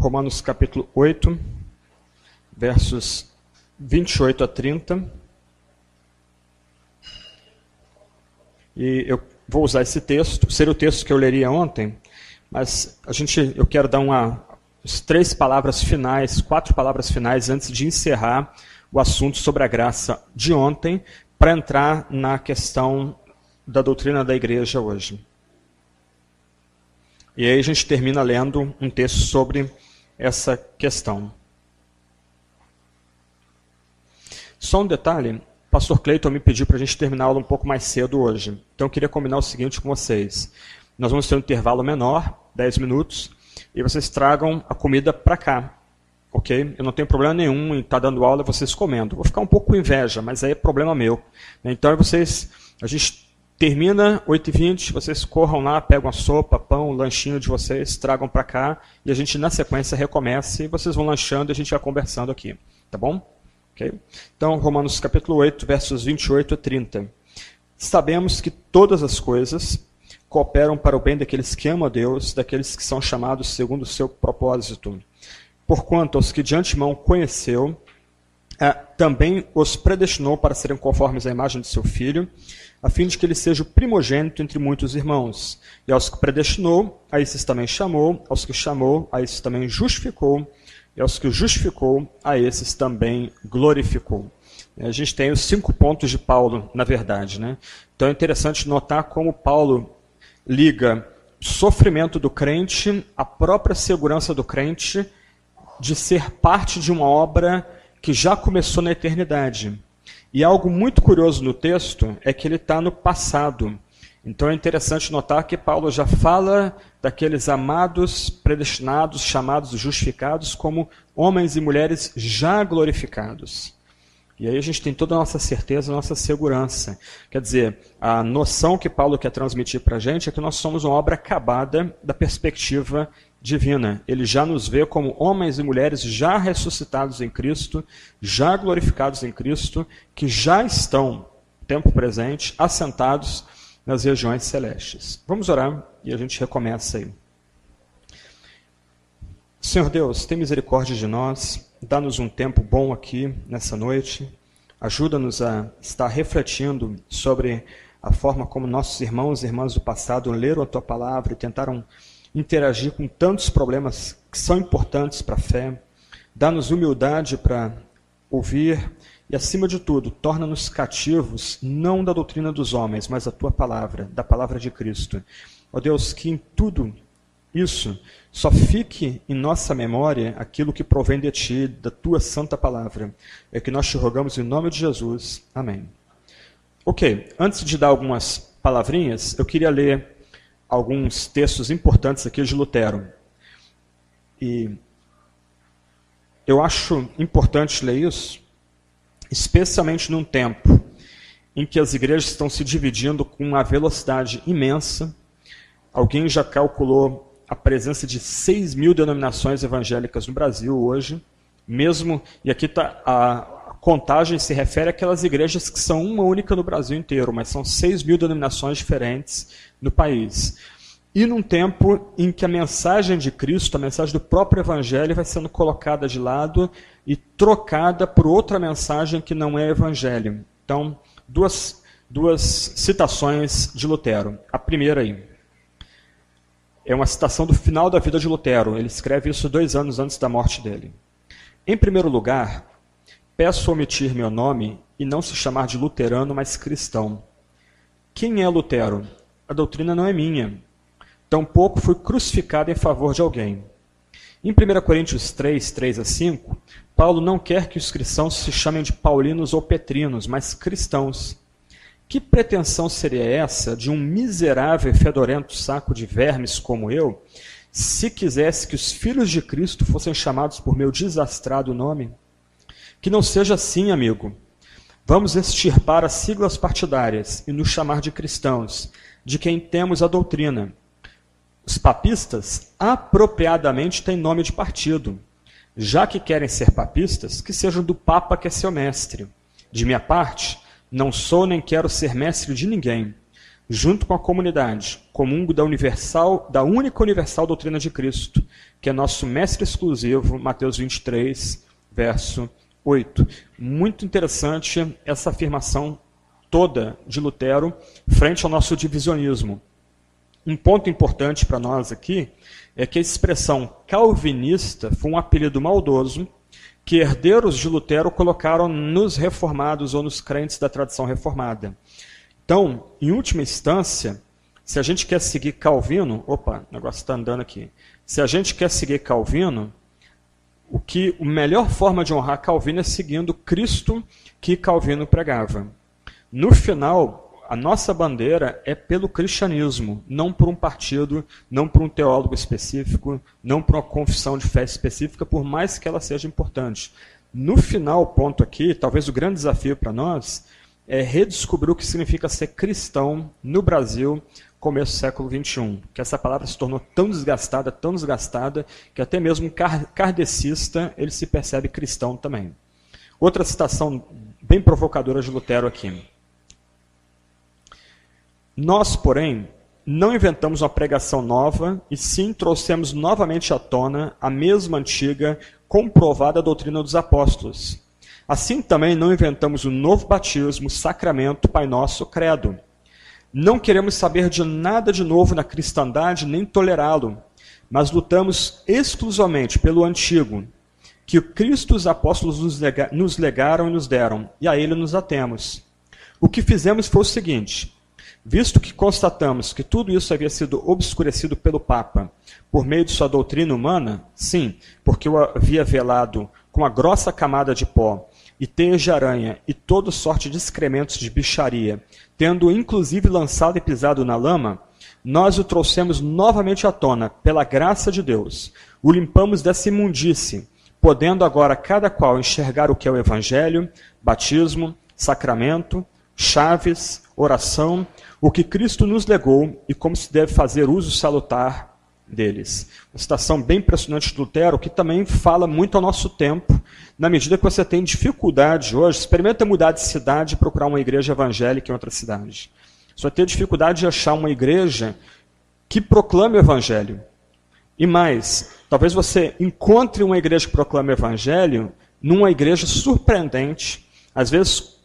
Romanos capítulo 8, versos 28 a 30. E eu vou usar esse texto, seria o texto que eu leria ontem, mas a gente, eu quero dar uma, três palavras finais, quatro palavras finais antes de encerrar o assunto sobre a graça de ontem, para entrar na questão da doutrina da igreja hoje. E aí a gente termina lendo um texto sobre essa questão. Só um detalhe, pastor Cleiton me pediu para a gente terminar a aula um pouco mais cedo hoje. Então eu queria combinar o seguinte com vocês. Nós vamos ter um intervalo menor, 10 minutos, e vocês tragam a comida para cá. Ok? Eu não tenho problema nenhum em estar tá dando aula vocês comendo. Vou ficar um pouco com inveja, mas aí é problema meu. Então vocês, a gente termina 8h20, vocês corram lá, pegam a sopa, pão, o lanchinho de vocês, tragam para cá e a gente na sequência recomeça e vocês vão lanchando e a gente vai conversando aqui. Tá bom? Okay? Então, Romanos capítulo 8, versos 28 a 30. Sabemos que todas as coisas cooperam para o bem daqueles que amam a Deus, daqueles que são chamados segundo o seu propósito. Porquanto aos que de antemão conheceu, é, também os predestinou para serem conformes à imagem de seu filho, a fim de que ele seja o primogênito entre muitos irmãos. E aos que predestinou, a esses também chamou, aos que chamou, a esses também justificou, e aos que justificou, a esses também glorificou. A gente tem os cinco pontos de Paulo, na verdade. Né? Então é interessante notar como Paulo liga sofrimento do crente, a própria segurança do crente de ser parte de uma obra que já começou na eternidade. E algo muito curioso no texto é que ele está no passado. Então é interessante notar que Paulo já fala daqueles amados, predestinados, chamados, justificados como homens e mulheres já glorificados. E aí a gente tem toda a nossa certeza, a nossa segurança. Quer dizer, a noção que Paulo quer transmitir para a gente é que nós somos uma obra acabada da perspectiva divina. Ele já nos vê como homens e mulheres já ressuscitados em Cristo, já glorificados em Cristo, que já estão, tempo presente, assentados nas regiões celestes. Vamos orar e a gente recomeça aí. Senhor Deus, tem misericórdia de nós Dá-nos um tempo bom aqui nessa noite. Ajuda-nos a estar refletindo sobre a forma como nossos irmãos e irmãs do passado leram a tua palavra e tentaram interagir com tantos problemas que são importantes para a fé. Dá-nos humildade para ouvir e, acima de tudo, torna-nos cativos não da doutrina dos homens, mas da tua palavra, da palavra de Cristo. Ó oh Deus, que em tudo isso só fique em nossa memória aquilo que provém de ti, da tua santa palavra. É que nós te rogamos em nome de Jesus. Amém. Ok, antes de dar algumas palavrinhas, eu queria ler alguns textos importantes aqui de Lutero. E eu acho importante ler isso, especialmente num tempo em que as igrejas estão se dividindo com uma velocidade imensa. Alguém já calculou a presença de 6 mil denominações evangélicas no Brasil hoje, mesmo, e aqui tá, a contagem se refere àquelas igrejas que são uma única no Brasil inteiro, mas são 6 mil denominações diferentes no país. E num tempo em que a mensagem de Cristo, a mensagem do próprio Evangelho, vai sendo colocada de lado e trocada por outra mensagem que não é Evangelho. Então, duas, duas citações de Lutero. A primeira aí é uma citação do final da vida de Lutero. Ele escreve isso dois anos antes da morte dele. Em primeiro lugar, peço omitir meu nome e não se chamar de luterano, mas cristão. Quem é Lutero? A doutrina não é minha. Tampouco fui crucificado em favor de alguém. Em 1 Coríntios 3, 3 a 5, Paulo não quer que os cristãos se chamem de paulinos ou petrinos, mas cristãos. Que pretensão seria essa de um miserável e fedorento saco de vermes como eu, se quisesse que os filhos de Cristo fossem chamados por meu desastrado nome? Que não seja assim, amigo. Vamos extirpar as siglas partidárias e nos chamar de cristãos, de quem temos a doutrina. Os papistas apropriadamente têm nome de partido. Já que querem ser papistas, que sejam do Papa que é seu mestre. De minha parte, não sou nem quero ser mestre de ninguém. junto com a comunidade, comungo da universal, da única universal doutrina de Cristo, que é nosso mestre exclusivo, Mateus 23, verso 8. Muito interessante essa afirmação toda de Lutero frente ao nosso divisionismo. Um ponto importante para nós aqui é que a expressão calvinista foi um apelido maldoso que herdeiros de Lutero colocaram nos reformados ou nos crentes da tradição reformada. Então, em última instância, se a gente quer seguir Calvino, opa, o negócio está andando aqui. Se a gente quer seguir Calvino, o que a melhor forma de honrar Calvino é seguindo Cristo que Calvino pregava. No final, a nossa bandeira é pelo cristianismo, não por um partido, não por um teólogo específico, não por uma confissão de fé específica, por mais que ela seja importante. No final, ponto aqui, talvez o grande desafio para nós é redescobrir o que significa ser cristão no Brasil, começo do século XXI. Que essa palavra se tornou tão desgastada, tão desgastada, que até mesmo um kardecista ele se percebe cristão também. Outra citação bem provocadora de Lutero aqui. Nós, porém, não inventamos uma pregação nova, e sim trouxemos novamente à tona a mesma antiga, comprovada doutrina dos apóstolos. Assim também não inventamos o novo batismo, sacramento, Pai Nosso, credo. Não queremos saber de nada de novo na cristandade, nem tolerá-lo, mas lutamos exclusivamente pelo antigo, que Cristo e os apóstolos nos legaram e nos deram, e a ele nos atemos. O que fizemos foi o seguinte: Visto que constatamos que tudo isso havia sido obscurecido pelo Papa por meio de sua doutrina humana, sim, porque o havia velado com a grossa camada de pó e teias de aranha e toda sorte de excrementos de bicharia, tendo inclusive lançado e pisado na lama, nós o trouxemos novamente à tona, pela graça de Deus. O limpamos dessa imundície, podendo agora cada qual enxergar o que é o Evangelho, batismo, sacramento, chaves, oração, o que Cristo nos legou e como se deve fazer uso salutar deles. Uma citação bem impressionante de Lutero, que também fala muito ao nosso tempo, na medida que você tem dificuldade hoje, experimenta mudar de cidade e procurar uma igreja evangélica em outra cidade. Você vai ter dificuldade de achar uma igreja que proclame o evangelho. E mais, talvez você encontre uma igreja que proclame o evangelho numa igreja surpreendente, às vezes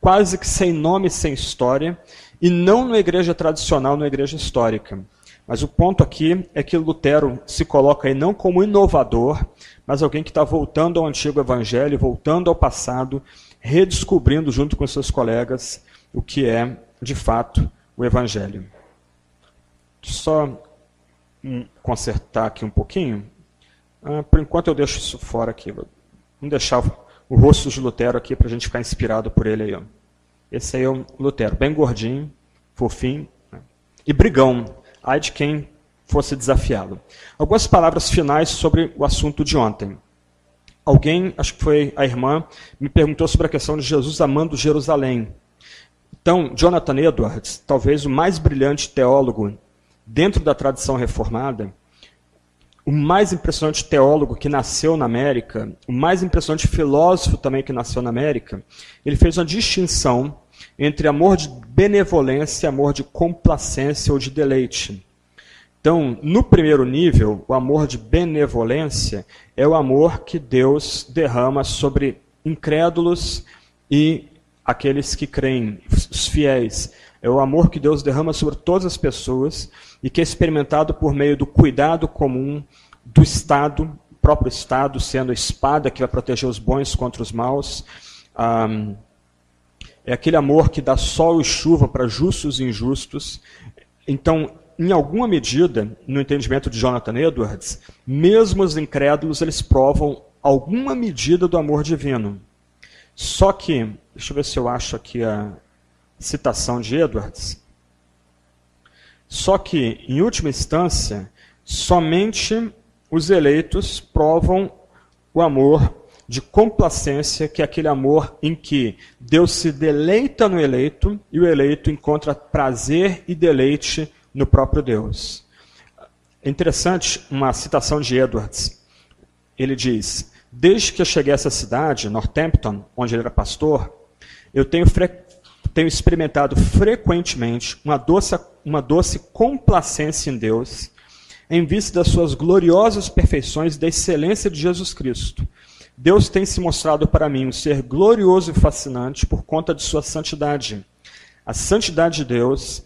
quase que sem nome, sem história, e não na igreja tradicional, na igreja histórica. Mas o ponto aqui é que Lutero se coloca aí não como inovador, mas alguém que está voltando ao antigo evangelho, voltando ao passado, redescobrindo junto com seus colegas o que é, de fato, o evangelho. Só consertar aqui um pouquinho. Ah, por enquanto eu deixo isso fora aqui. Vamos deixar o rosto de Lutero aqui para a gente ficar inspirado por ele aí. Ó. Esse aí é o Lutero, bem gordinho, fofinho né? e brigão. Ai de quem fosse desafiá-lo. Algumas palavras finais sobre o assunto de ontem. Alguém, acho que foi a irmã, me perguntou sobre a questão de Jesus amando Jerusalém. Então, Jonathan Edwards, talvez o mais brilhante teólogo dentro da tradição reformada, o mais impressionante teólogo que nasceu na América, o mais impressionante filósofo também que nasceu na América, ele fez uma distinção entre amor de benevolência e amor de complacência ou de deleite. Então, no primeiro nível, o amor de benevolência é o amor que Deus derrama sobre incrédulos e aqueles que creem, os fiéis. É o amor que Deus derrama sobre todas as pessoas e que é experimentado por meio do cuidado comum do Estado, próprio Estado sendo a espada que vai proteger os bons contra os maus. É aquele amor que dá sol e chuva para justos e injustos. Então, em alguma medida, no entendimento de Jonathan Edwards, mesmo os incrédulos eles provam alguma medida do amor divino. Só que, deixa eu ver se eu acho aqui a citação de Edwards. Só que, em última instância, somente os eleitos provam o amor de complacência, que é aquele amor em que Deus se deleita no eleito e o eleito encontra prazer e deleite no próprio Deus. É interessante uma citação de Edwards. Ele diz: Desde que eu cheguei a essa cidade, Northampton, onde ele era pastor, eu tenho fre tenho experimentado frequentemente uma doce, uma doce complacência em Deus, em vista das suas gloriosas perfeições e da excelência de Jesus Cristo. Deus tem se mostrado para mim um ser glorioso e fascinante por conta de sua santidade. A santidade de Deus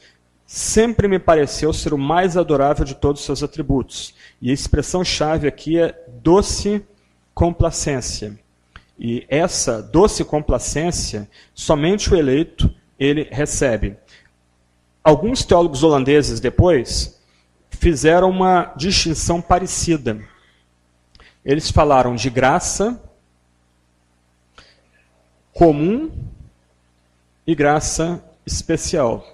sempre me pareceu ser o mais adorável de todos os seus atributos. E a expressão-chave aqui é doce complacência. E essa doce complacência, somente o eleito ele recebe. Alguns teólogos holandeses depois fizeram uma distinção parecida. Eles falaram de graça comum e graça especial.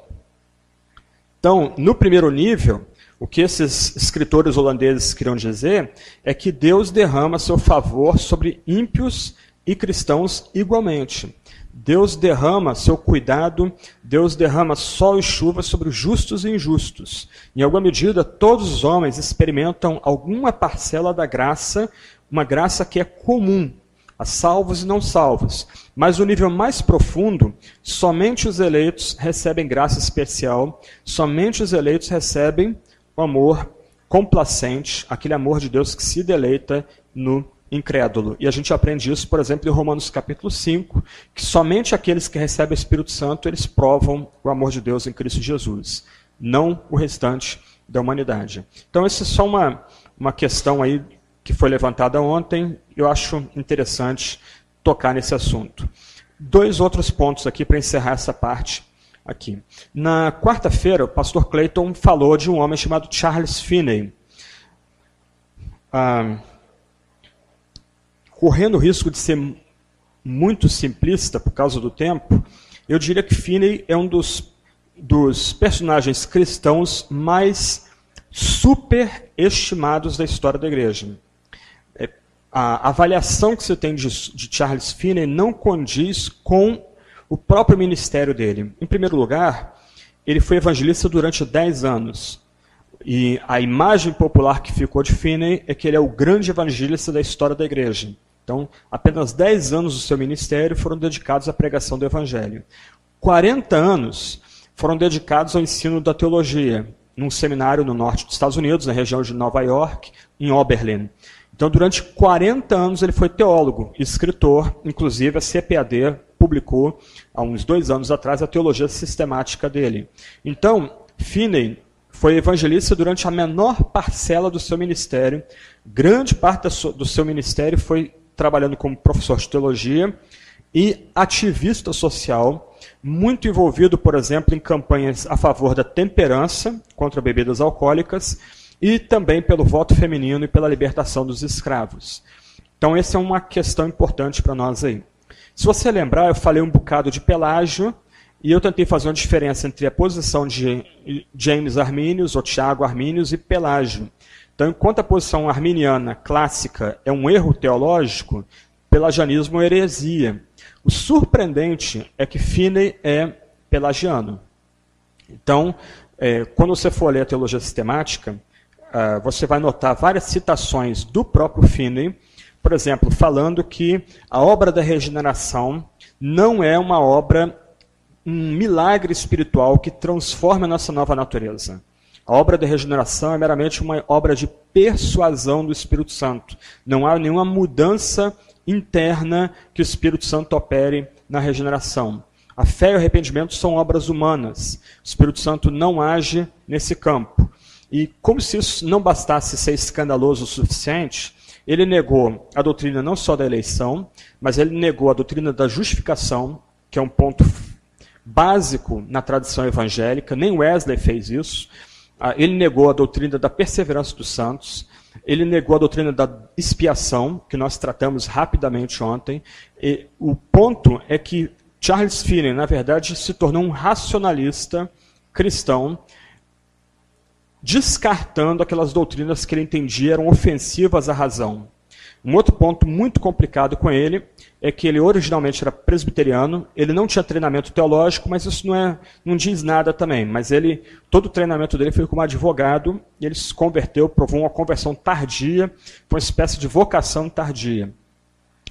Então, no primeiro nível, o que esses escritores holandeses queriam dizer é que Deus derrama seu favor sobre ímpios e cristãos igualmente. Deus derrama seu cuidado, Deus derrama sol e chuva sobre os justos e injustos. Em alguma medida, todos os homens experimentam alguma parcela da graça, uma graça que é comum a salvos e não salvos. Mas o nível mais profundo, somente os eleitos recebem graça especial, somente os eleitos recebem o amor complacente, aquele amor de Deus que se deleita no incrédulo. E a gente aprende isso, por exemplo, em Romanos capítulo 5, que somente aqueles que recebem o Espírito Santo, eles provam o amor de Deus em Cristo Jesus, não o restante da humanidade. Então, essa é só uma, uma questão aí que foi levantada ontem, eu acho interessante tocar nesse assunto. Dois outros pontos aqui para encerrar essa parte aqui. Na quarta-feira, o pastor Clayton falou de um homem chamado Charles Finney. Ah, correndo o risco de ser muito simplista por causa do tempo, eu diria que Finney é um dos, dos personagens cristãos mais superestimados da história da igreja. É, a avaliação que você tem de, de Charles Finney não condiz com o próprio ministério dele. Em primeiro lugar, ele foi evangelista durante 10 anos. E a imagem popular que ficou de Finney é que ele é o grande evangelista da história da igreja. Então, apenas 10 anos do seu ministério foram dedicados à pregação do Evangelho. 40 anos foram dedicados ao ensino da teologia, num seminário no norte dos Estados Unidos, na região de Nova York, em Oberlin. Então, durante 40 anos, ele foi teólogo, escritor, inclusive a CPAD publicou, há uns dois anos atrás, a teologia sistemática dele. Então, Finney foi evangelista durante a menor parcela do seu ministério. Grande parte do seu ministério foi trabalhando como professor de teologia e ativista social, muito envolvido, por exemplo, em campanhas a favor da temperança contra bebidas alcoólicas e também pelo voto feminino e pela libertação dos escravos. Então, essa é uma questão importante para nós aí. Se você lembrar, eu falei um bocado de Pelágio e eu tentei fazer uma diferença entre a posição de James Arminius, ou Tiago Arminius, e Pelágio. Então, enquanto a posição arminiana clássica é um erro teológico, pelagianismo é heresia. O surpreendente é que Finney é pelagiano. Então, é, quando você for ler a teologia sistemática, uh, você vai notar várias citações do próprio Finney, por exemplo, falando que a obra da regeneração não é uma obra, um milagre espiritual que transforma a nossa nova natureza. A obra da regeneração é meramente uma obra de persuasão do Espírito Santo. Não há nenhuma mudança interna que o Espírito Santo opere na regeneração. A fé e o arrependimento são obras humanas. O Espírito Santo não age nesse campo. E como se isso não bastasse ser escandaloso o suficiente, ele negou a doutrina não só da eleição, mas ele negou a doutrina da justificação, que é um ponto básico na tradição evangélica. Nem Wesley fez isso. Ah, ele negou a doutrina da perseverança dos santos, ele negou a doutrina da expiação, que nós tratamos rapidamente ontem. E o ponto é que Charles Finney, na verdade, se tornou um racionalista cristão, descartando aquelas doutrinas que ele entendia eram ofensivas à razão. Um outro ponto muito complicado com ele é que ele originalmente era presbiteriano, ele não tinha treinamento teológico, mas isso não, é, não diz nada também. Mas ele, todo o treinamento dele foi como advogado, e ele se converteu, provou uma conversão tardia, foi uma espécie de vocação tardia.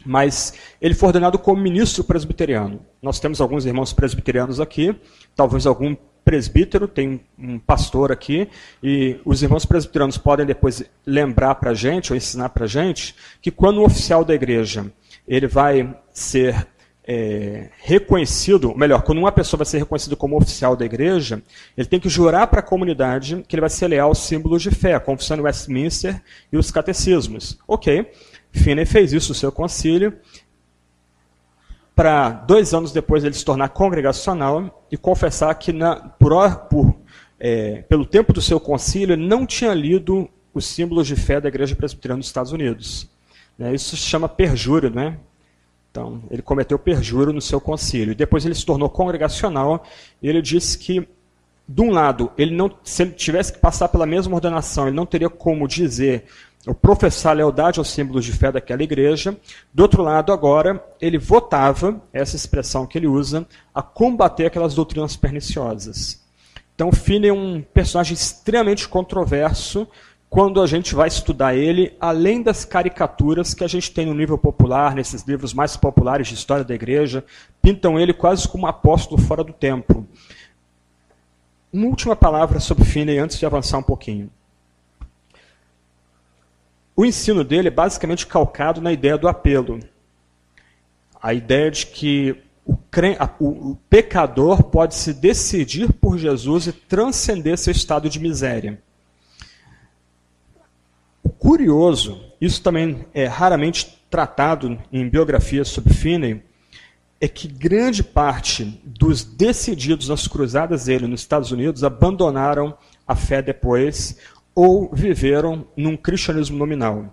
mas ele foi ordenado como ministro presbiteriano. Nós temos alguns irmãos presbiterianos aqui, talvez algum presbítero, tem um pastor aqui, e os irmãos presbiterianos podem depois lembrar para a gente, ou ensinar para a gente, que quando o oficial da igreja ele vai ser é, reconhecido, melhor, quando uma pessoa vai ser reconhecida como oficial da igreja, ele tem que jurar para a comunidade que ele vai ser leal aos símbolos de fé, a confissão de Westminster e os catecismos. Ok, Finney fez isso no seu concílio, para dois anos depois ele se tornar congregacional e confessar que na, por, por, é, pelo tempo do seu concílio ele não tinha lido os símbolos de fé da Igreja Presbiteriana dos Estados Unidos. Né, isso se chama perjúrio, né? Então, ele cometeu perjúrio no seu concílio. Depois ele se tornou congregacional e ele disse que, de um lado, ele não, se ele tivesse que passar pela mesma ordenação, ele não teria como dizer ou professar lealdade aos símbolos de fé daquela igreja. Do outro lado, agora, ele votava, essa expressão que ele usa, a combater aquelas doutrinas perniciosas. Então, Finney é um personagem extremamente controverso, quando a gente vai estudar ele, além das caricaturas que a gente tem no nível popular, nesses livros mais populares de história da igreja, pintam ele quase como um apóstolo fora do tempo. Uma última palavra sobre Finney antes de avançar um pouquinho. O ensino dele é basicamente calcado na ideia do apelo. A ideia de que o, o, pecador pode se decidir por Jesus e transcender seu estado de miséria curioso, isso também é raramente tratado em biografias sobre Finney, é que grande parte dos decididos nas cruzadas dele nos Estados Unidos abandonaram a fé depois ou viveram num cristianismo nominal.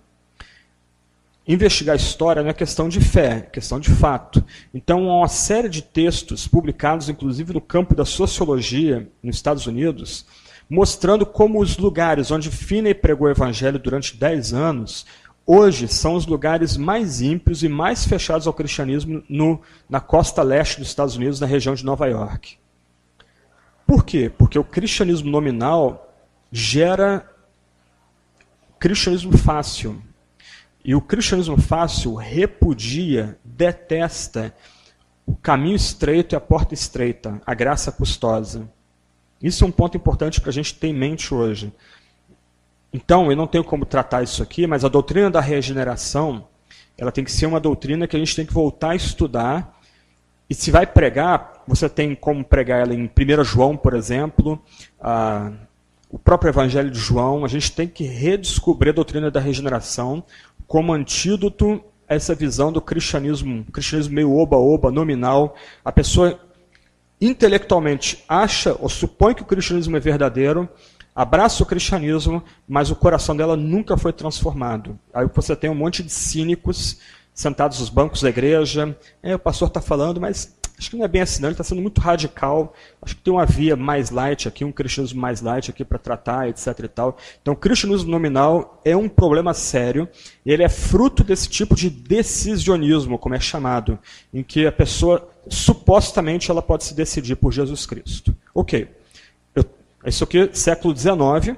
Investigar a história não é questão de fé, é questão de fato. Então, há uma série de textos publicados, inclusive no campo da sociologia nos Estados Unidos, mostrando como os lugares onde Finney pregou o evangelho durante 10 anos, hoje são os lugares mais ímpios e mais fechados ao cristianismo no, na costa leste dos Estados Unidos, na região de Nova York. Por quê? Porque o cristianismo nominal gera cristianismo fácil. E o cristianismo fácil repudia, detesta o caminho estreito e a porta estreita, a graça custosa. Isso é um ponto importante para a gente ter em mente hoje. Então, eu não tenho como tratar isso aqui, mas a doutrina da regeneração, ela tem que ser uma doutrina que a gente tem que voltar a estudar. E se vai pregar, você tem como pregar ela em 1 João, por exemplo, a, o próprio Evangelho de João. A gente tem que redescobrir a doutrina da regeneração como antídoto a essa visão do cristianismo, cristianismo meio oba-oba, nominal. A pessoa intelectualmente acha ou supõe que o cristianismo é verdadeiro, abraça o cristianismo, mas o coração dela nunca foi transformado. Aí você tem um monte de cínicos sentados nos bancos da igreja. É, o pastor está falando, mas acho que não é bem assim, não. Ele está sendo muito radical. Acho que tem uma via mais light aqui, um cristianismo mais light aqui para tratar, etc. e tal. Então, o cristianismo nominal é um problema sério. Ele é fruto desse tipo de decisionismo, como é chamado, em que a pessoa supostamente ela pode se decidir por Jesus Cristo. Ok. Eu, isso aqui, século XIX.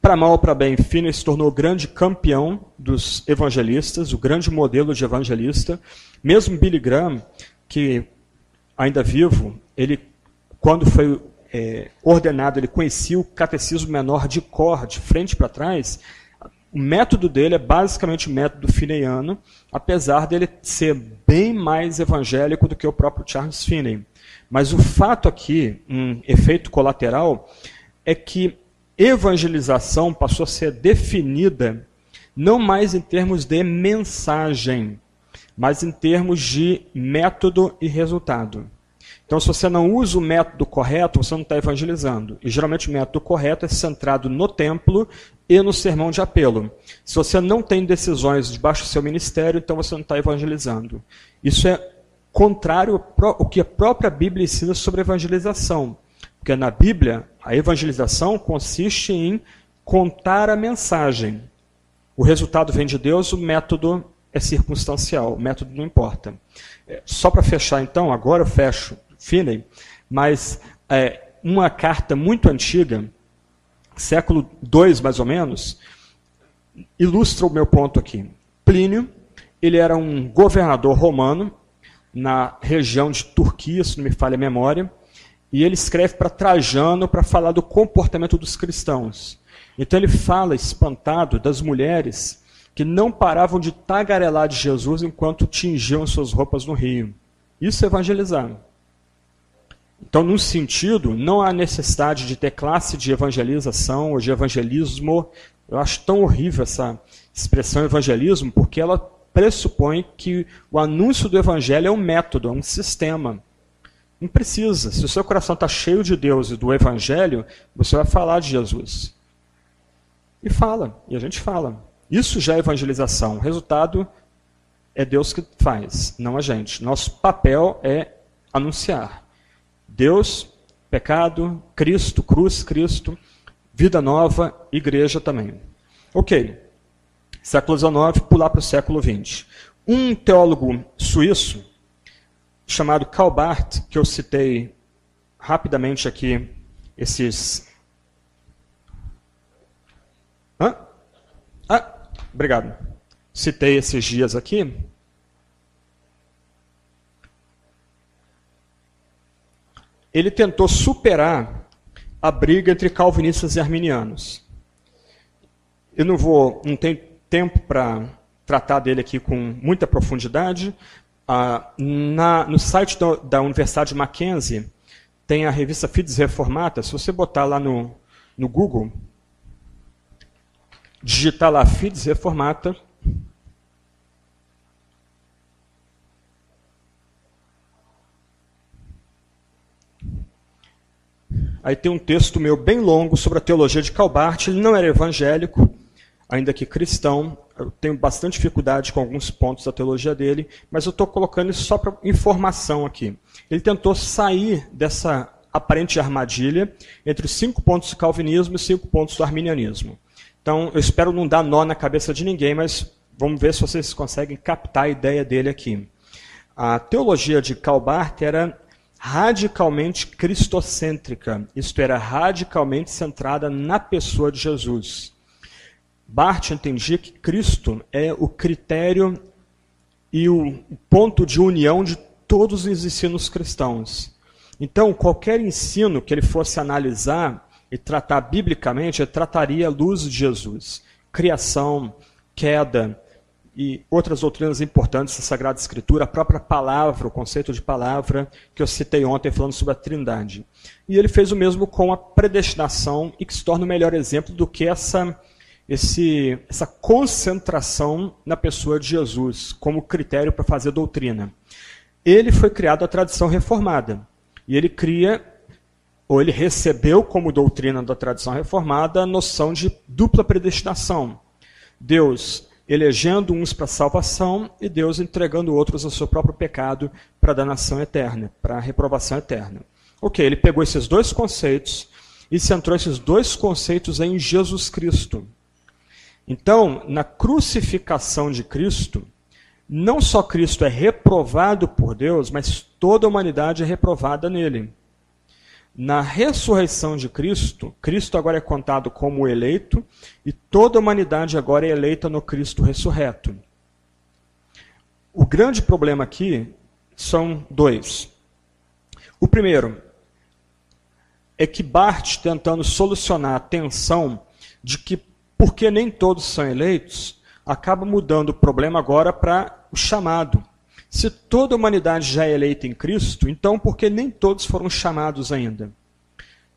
Para mal ou para bem, Finney se tornou o grande campeão dos evangelistas, o grande modelo de evangelista. Mesmo Billy Graham, que ainda vivo, ele, quando foi é, ordenado, ele conhecia o catecismo menor de cor, de frente para trás, o método dele é basicamente o método fineiano, apesar dele ser bem mais evangélico do que o próprio Charles Finney. Mas o fato aqui, um efeito colateral, é que evangelização passou a ser definida não mais em termos de mensagem, mas em termos de método e resultado. Então, se você não usa o método correto, você não está evangelizando. E geralmente o método correto é centrado no templo e no sermão de apelo. Se você não tem decisões debaixo do seu ministério, então você não está evangelizando. Isso é contrário ao que a própria Bíblia ensina sobre evangelização. Porque na Bíblia, a evangelização consiste em contar a mensagem. O resultado vem de Deus, o método é circunstancial, o método não importa. É, só para fechar então, agora eu fecho Finney, mas é, uma carta muito antiga, século II mais ou menos, ilustra o meu ponto aqui. Plínio, ele era um governador romano na região de Turquia, se não me falha a memória, e ele escreve para Trajano para falar do comportamento dos cristãos. Então ele fala, espantado, das mulheres que não paravam de tagarelar de Jesus enquanto tingiam suas roupas no rio. Isso é evangelizar. Então, num sentido, não há necessidade de ter classe de evangelização ou de evangelismo. Eu acho tão horrível essa expressão evangelismo, porque ela pressupõe que o anúncio do evangelho é um método, é um sistema. Não precisa. Se o seu coração está cheio de Deus e do evangelho, você vai falar de Jesus. E fala, e a gente fala. Isso já é evangelização. O resultado é Deus que faz, não a gente. Nosso papel é anunciar. Deus, pecado, Cristo, cruz, Cristo, vida nova, igreja também. Ok. Século XIX, pular para o século XX. Um teólogo suíço, chamado Karl Barth, que eu citei rapidamente aqui esses. Hã? Ah, obrigado. Citei esses dias aqui. ele tentou superar a briga entre calvinistas e arminianos. Eu não vou, não tenho tempo para tratar dele aqui com muita profundidade. Ah, na, no site do, da Universidade de Mackenzie tem a revista Fides Reformata. Se você botar lá no, no Google, digitar lá Fides Reformata, Aí tem um texto meu bem longo sobre a teologia de Calbart. Ele não era evangélico, ainda que cristão. Eu tenho bastante dificuldade com alguns pontos da teologia dele, mas eu estou colocando isso só para informação aqui. Ele tentou sair dessa aparente armadilha entre os cinco pontos do calvinismo e cinco pontos do arminianismo. Então, eu espero não dar nó na cabeça de ninguém, mas vamos ver se vocês conseguem captar a ideia dele aqui. A teologia de Calbart era radicalmente cristocêntrica, isto era, radicalmente centrada na pessoa de Jesus. Barth entendia que Cristo é o critério e o ponto de união de todos os ensinos cristãos. Então, qualquer ensino que ele fosse analisar e tratar biblicamente, ele trataria a luz de Jesus. Criação, queda, e outras doutrinas importantes da Sagrada Escritura, a própria palavra, o conceito de palavra que eu citei ontem falando sobre a Trindade. E ele fez o mesmo com a predestinação e que se torna o melhor exemplo do que essa esse, essa concentração na pessoa de Jesus como critério para fazer doutrina. Ele foi criado a tradição reformada e ele cria ou ele recebeu como doutrina da tradição reformada a noção de dupla predestinação. Deus elegendo uns para salvação e Deus entregando outros ao seu próprio pecado para a danação eterna, para a reprovação eterna. Ok, ele pegou esses dois conceitos e centrou esses dois conceitos em Jesus Cristo. Então, na crucificação de Cristo, não só Cristo é reprovado por Deus, mas toda a humanidade é reprovada nele. Na ressurreição de Cristo, Cristo agora é contado como eleito e toda a humanidade agora é eleita no Cristo ressurreto. O grande problema aqui são dois. O primeiro é que Bart tentando solucionar a tensão de que porque nem todos são eleitos, acaba mudando o problema agora para o chamado. Se toda a humanidade já é eleita em Cristo, então por que nem todos foram chamados ainda?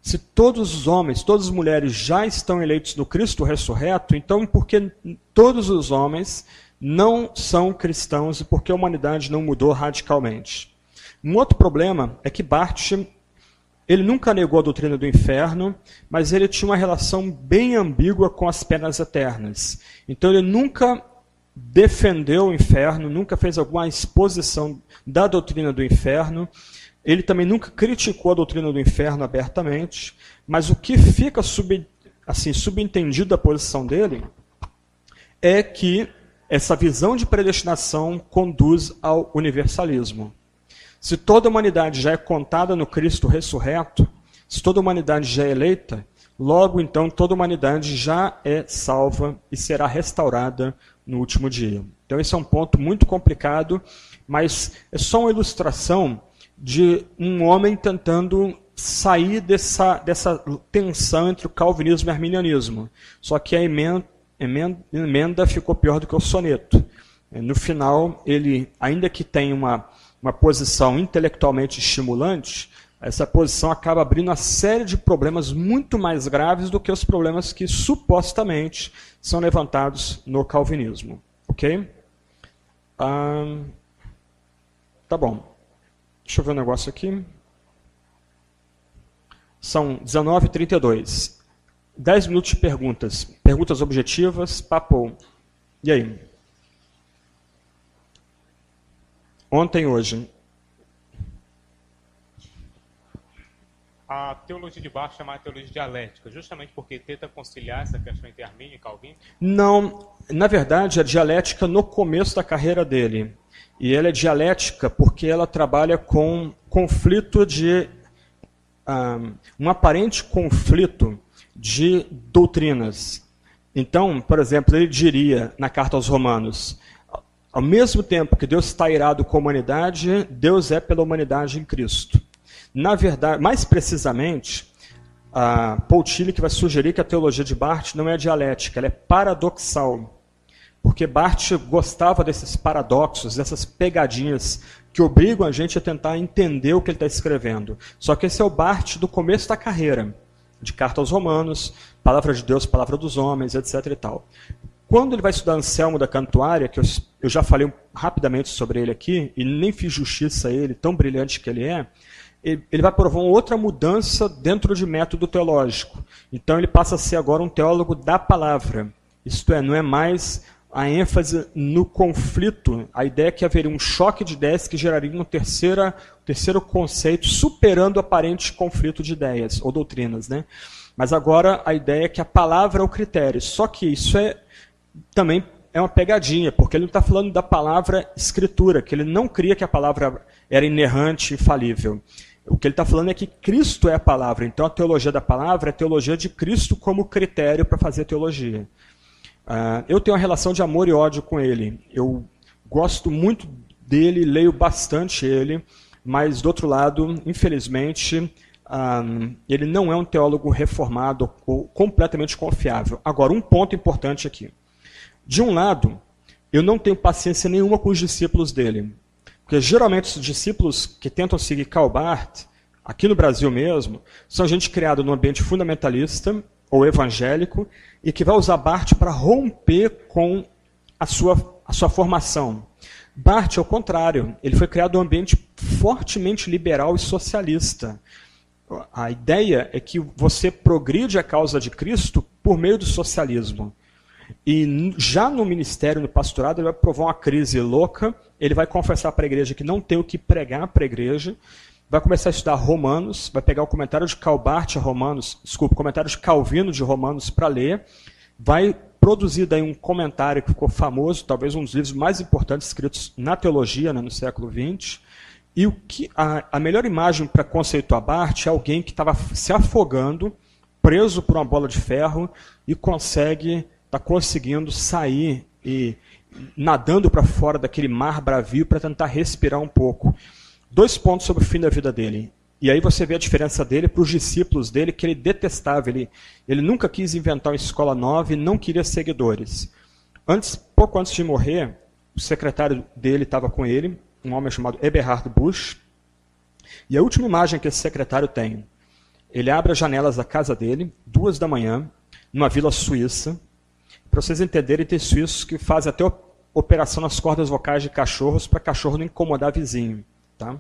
Se todos os homens, todas as mulheres já estão eleitos no Cristo ressurreto, então por que todos os homens não são cristãos e por que a humanidade não mudou radicalmente? Um outro problema é que Barth ele nunca negou a doutrina do inferno, mas ele tinha uma relação bem ambígua com as penas eternas. Então ele nunca defendeu o inferno, nunca fez alguma exposição da doutrina do inferno. Ele também nunca criticou a doutrina do inferno abertamente, mas o que fica sub, assim, subentendido da posição dele é que essa visão de predestinação conduz ao universalismo. Se toda a humanidade já é contada no Cristo ressurreto, se toda a humanidade já é eleita, logo então toda a humanidade já é salva e será restaurada no último dia. Então esse é um ponto muito complicado, mas é só uma ilustração de um homem tentando sair dessa, dessa tensão entre o calvinismo e o arminianismo. Só que a emenda, emenda, ficou pior do que o soneto. No final, ele, ainda que tenha uma, uma posição intelectualmente estimulante, essa posição acaba abrindo uma série de problemas muito mais graves do que os problemas que supostamente são levantados no calvinismo. Ok? Ah, tá bom. Deixa eu ver um negócio aqui. São 19h32. 10 minutos de perguntas. Perguntas objetivas. Papo. E aí? Ontem hoje. A teologia de Barth chamada teologia dialética, justamente porque tenta conciliar essa questão entre Arminio e Calvino? Não, na verdade, a dialética no começo da carreira dele. E ela é dialética porque ela trabalha com conflito de. Um, um aparente conflito de doutrinas. Então, por exemplo, ele diria na carta aos Romanos: ao mesmo tempo que Deus está irado com a humanidade, Deus é pela humanidade em Cristo. Na verdade, mais precisamente, a Paul Tillich vai sugerir que a teologia de Barth não é dialética, ela é paradoxal. Porque Barth gostava desses paradoxos, dessas pegadinhas que obrigam a gente a tentar entender o que ele está escrevendo. Só que esse é o Barth do começo da carreira, de Carta aos Romanos, Palavra de Deus, Palavra dos Homens, etc. e tal. Quando ele vai estudar Anselmo da Cantuária, que eu, eu já falei rapidamente sobre ele aqui, e nem fiz justiça a ele, tão brilhante que ele é, ele vai provar uma outra mudança dentro de método teológico. Então ele passa a ser agora um teólogo da palavra. Isto é, não é mais a ênfase no conflito, a ideia é que haveria um choque de ideias que geraria um, terceira, um terceiro conceito, superando o aparente conflito de ideias ou doutrinas. Né? Mas agora a ideia é que a palavra é o critério. Só que isso é também é uma pegadinha, porque ele não está falando da palavra escritura, que ele não cria que a palavra era inerrante e infalível. O que ele está falando é que Cristo é a palavra. Então a teologia da palavra é a teologia de Cristo como critério para fazer teologia. Uh, eu tenho uma relação de amor e ódio com ele. Eu gosto muito dele, leio bastante ele, mas do outro lado, infelizmente, ah, ele não é um teólogo reformado ou completamente confiável. Agora, um ponto importante aqui. De um lado, eu não tenho paciência nenhuma com os discípulos dele. Porque geralmente os discípulos que tentam seguir Karl Barth, aqui no Brasil mesmo, são gente criada num ambiente fundamentalista ou evangélico e que vai usar Barth para romper com a sua, a sua formação. Barth, ao contrário, ele foi criado num ambiente fortemente liberal e socialista. A ideia é que você progride a causa de Cristo por meio do socialismo. E já no ministério, no pastorado, ele vai provar uma crise louca, ele vai confessar para a igreja que não tem o que pregar para a igreja, vai começar a estudar Romanos, vai pegar o comentário de Calbart a Romanos, desculpa, o comentário de Calvino de Romanos para ler, vai produzir daí um comentário que ficou famoso, talvez um dos livros mais importantes escritos na teologia né, no século XX, e o que a, a melhor imagem para conceituar Barth é alguém que estava se afogando, preso por uma bola de ferro, e consegue está conseguindo sair e nadando para fora daquele mar bravio para tentar respirar um pouco. Dois pontos sobre o fim da vida dele. E aí você vê a diferença dele para os discípulos dele, que ele detestava. Ele, ele nunca quis inventar uma escola nova e não queria seguidores. Antes, pouco antes de morrer, o secretário dele estava com ele, um homem chamado Eberhard Busch. E a última imagem que esse secretário tem, ele abre as janelas da casa dele, duas da manhã, numa vila suíça, para vocês entenderem, tem suíços que fazem até operação nas cordas vocais de cachorros para cachorro não incomodar vizinho. Tá?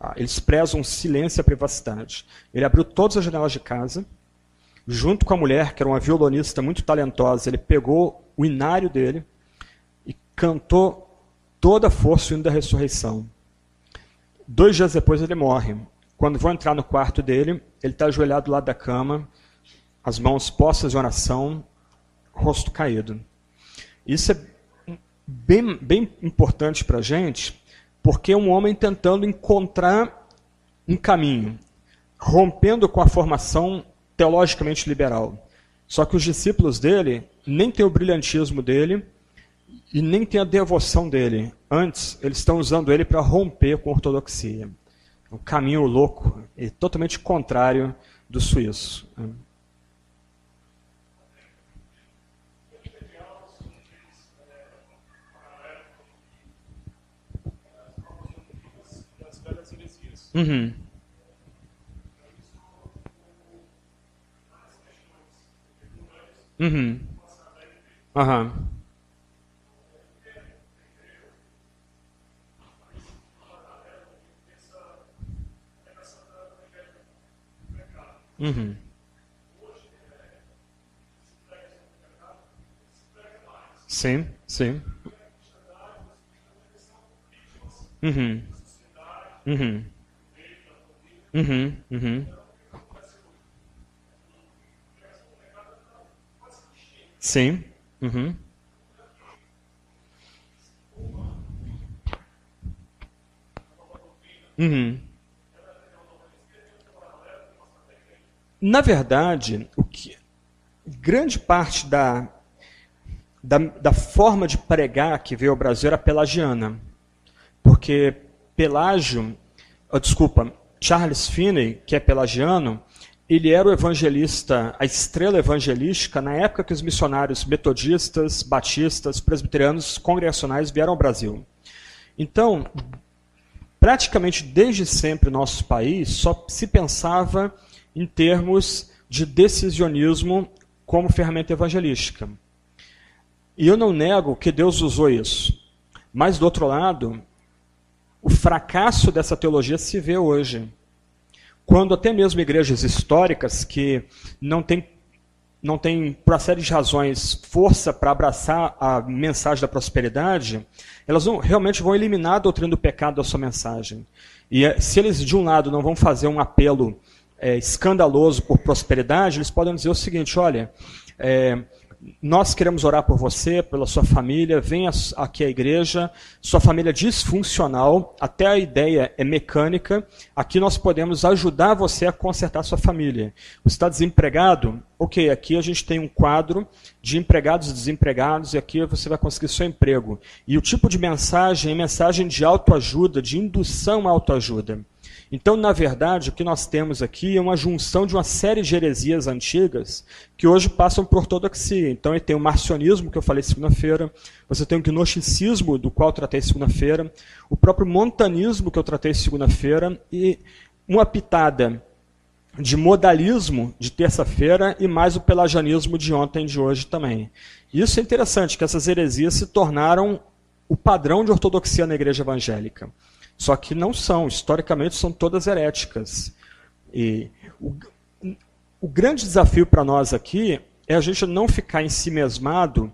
Ah, eles prezam silêncio e privacidade. Ele abriu todas as janelas de casa, junto com a mulher, que era uma violonista muito talentosa, ele pegou o inário dele e cantou toda a força o hino da ressurreição. Dois dias depois ele morre. Quando vão entrar no quarto dele, ele está ajoelhado do lado da cama, as mãos postas em oração, rosto caído. Isso é bem, bem importante para a gente, porque é um homem tentando encontrar um caminho, rompendo com a formação teologicamente liberal. Só que os discípulos dele nem têm o brilhantismo dele e nem tem a devoção dele. Antes, eles estão usando ele para romper com a ortodoxia. Um caminho louco e totalmente contrário do suíço. Uhum. Uhum. Aham. Uhum. Sim, sim. Uhum. Uhum. Uhum. Uhum. Sim. Uhum. Uhum. Na verdade, o que grande parte da, da, da forma de pregar que veio ao Brasil era pelagiana. Porque Pelágio, oh, desculpa, Charles Finney, que é pelagiano, ele era o evangelista, a estrela evangelística na época que os missionários metodistas, batistas, presbiterianos, congregacionais vieram ao Brasil. Então, praticamente desde sempre no nosso país só se pensava em termos de decisionismo como ferramenta evangelística. E eu não nego que Deus usou isso. Mas, do outro lado, o fracasso dessa teologia se vê hoje. Quando até mesmo igrejas históricas que não têm, não têm por uma série de razões, força para abraçar a mensagem da prosperidade, elas realmente vão eliminar a doutrina do pecado da sua mensagem. E eh, se eles, de um lado, não vão fazer um apelo é, escandaloso por prosperidade, eles podem dizer o seguinte: olha, é, nós queremos orar por você, pela sua família, venha aqui à igreja, sua família disfuncional, até a ideia é mecânica, aqui nós podemos ajudar você a consertar sua família. Você está desempregado? Ok, aqui a gente tem um quadro de empregados e desempregados e aqui você vai conseguir seu emprego. E o tipo de mensagem é mensagem de autoajuda, de indução à autoajuda. Então, na verdade, o que nós temos aqui é uma junção de uma série de heresias antigas que hoje passam por ortodoxia. Então, tem o marcionismo, que eu falei segunda-feira, você tem o gnosticismo, do qual eu tratei segunda-feira, o próprio montanismo, que eu tratei segunda-feira, e uma pitada de modalismo de terça-feira e mais o pelagianismo de ontem e de hoje também. Isso é interessante, que essas heresias se tornaram o padrão de ortodoxia na igreja evangélica. Só que não são, historicamente são todas heréticas. E o, o grande desafio para nós aqui é a gente não ficar em si mesmado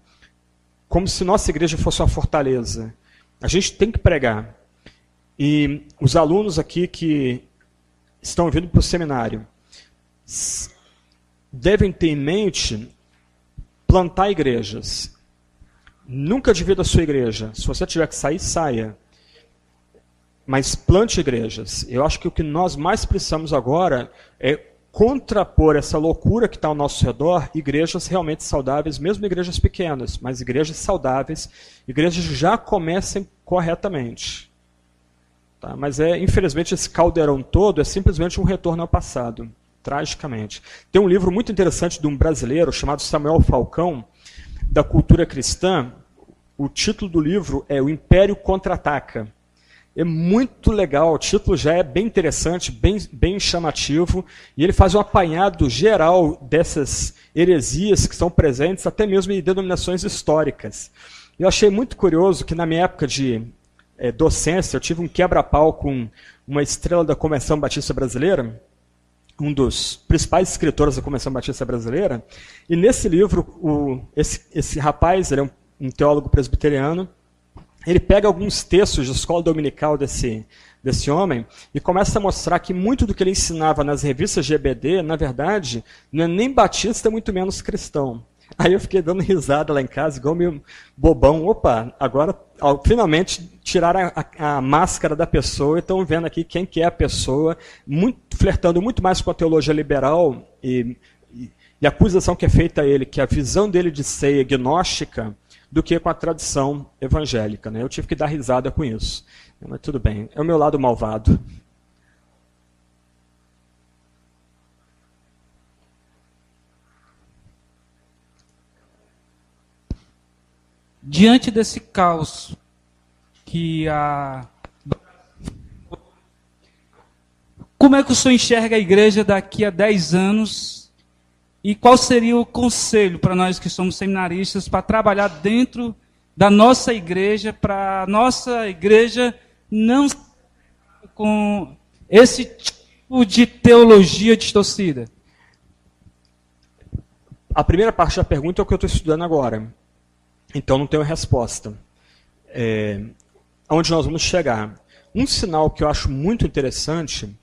como se nossa igreja fosse uma fortaleza. A gente tem que pregar. E os alunos aqui que estão vindo para o seminário devem ter em mente plantar igrejas. Nunca divida a sua igreja. Se você tiver que sair, saia mas plante igrejas. Eu acho que o que nós mais precisamos agora é contrapor essa loucura que está ao nosso redor, igrejas realmente saudáveis, mesmo igrejas pequenas, mas igrejas saudáveis, igrejas que já comecem corretamente. Tá? Mas é, infelizmente, esse caldeirão todo é simplesmente um retorno ao passado, tragicamente. Tem um livro muito interessante de um brasileiro chamado Samuel Falcão, da cultura cristã. O título do livro é O Império Contra-Ataca. É muito legal, o título já é bem interessante, bem, bem chamativo, e ele faz um apanhado geral dessas heresias que estão presentes, até mesmo em denominações históricas. Eu achei muito curioso que na minha época de é, docência, eu tive um quebra-pau com uma estrela da Convenção Batista Brasileira, um dos principais escritores da Convenção Batista Brasileira, e nesse livro, o, esse, esse rapaz, ele é um, um teólogo presbiteriano, ele pega alguns textos da escola dominical desse, desse homem e começa a mostrar que muito do que ele ensinava nas revistas GBD, na verdade, não é nem batista, muito menos cristão. Aí eu fiquei dando risada lá em casa, igual meio bobão. Opa, agora finalmente tiraram a, a, a, máscara da pessoa e estão vendo aqui quem que é a pessoa, muito, flertando muito mais com a teologia liberal e, e, e a acusação que é feita a ele, que a visão dele de ser agnóstica, do que com a tradição evangélica. Né? Eu tive que dar risada com isso. Mas tudo bem, é o meu lado malvado. Diante desse caos que a. Como é que o senhor enxerga a igreja daqui a 10 anos? E qual seria o conselho para nós que somos seminaristas para trabalhar dentro da nossa igreja, para a nossa igreja não com esse tipo de teologia distorcida? A primeira parte da pergunta é o que eu estou estudando agora. Então não tenho resposta. É, onde nós vamos chegar? Um sinal que eu acho muito interessante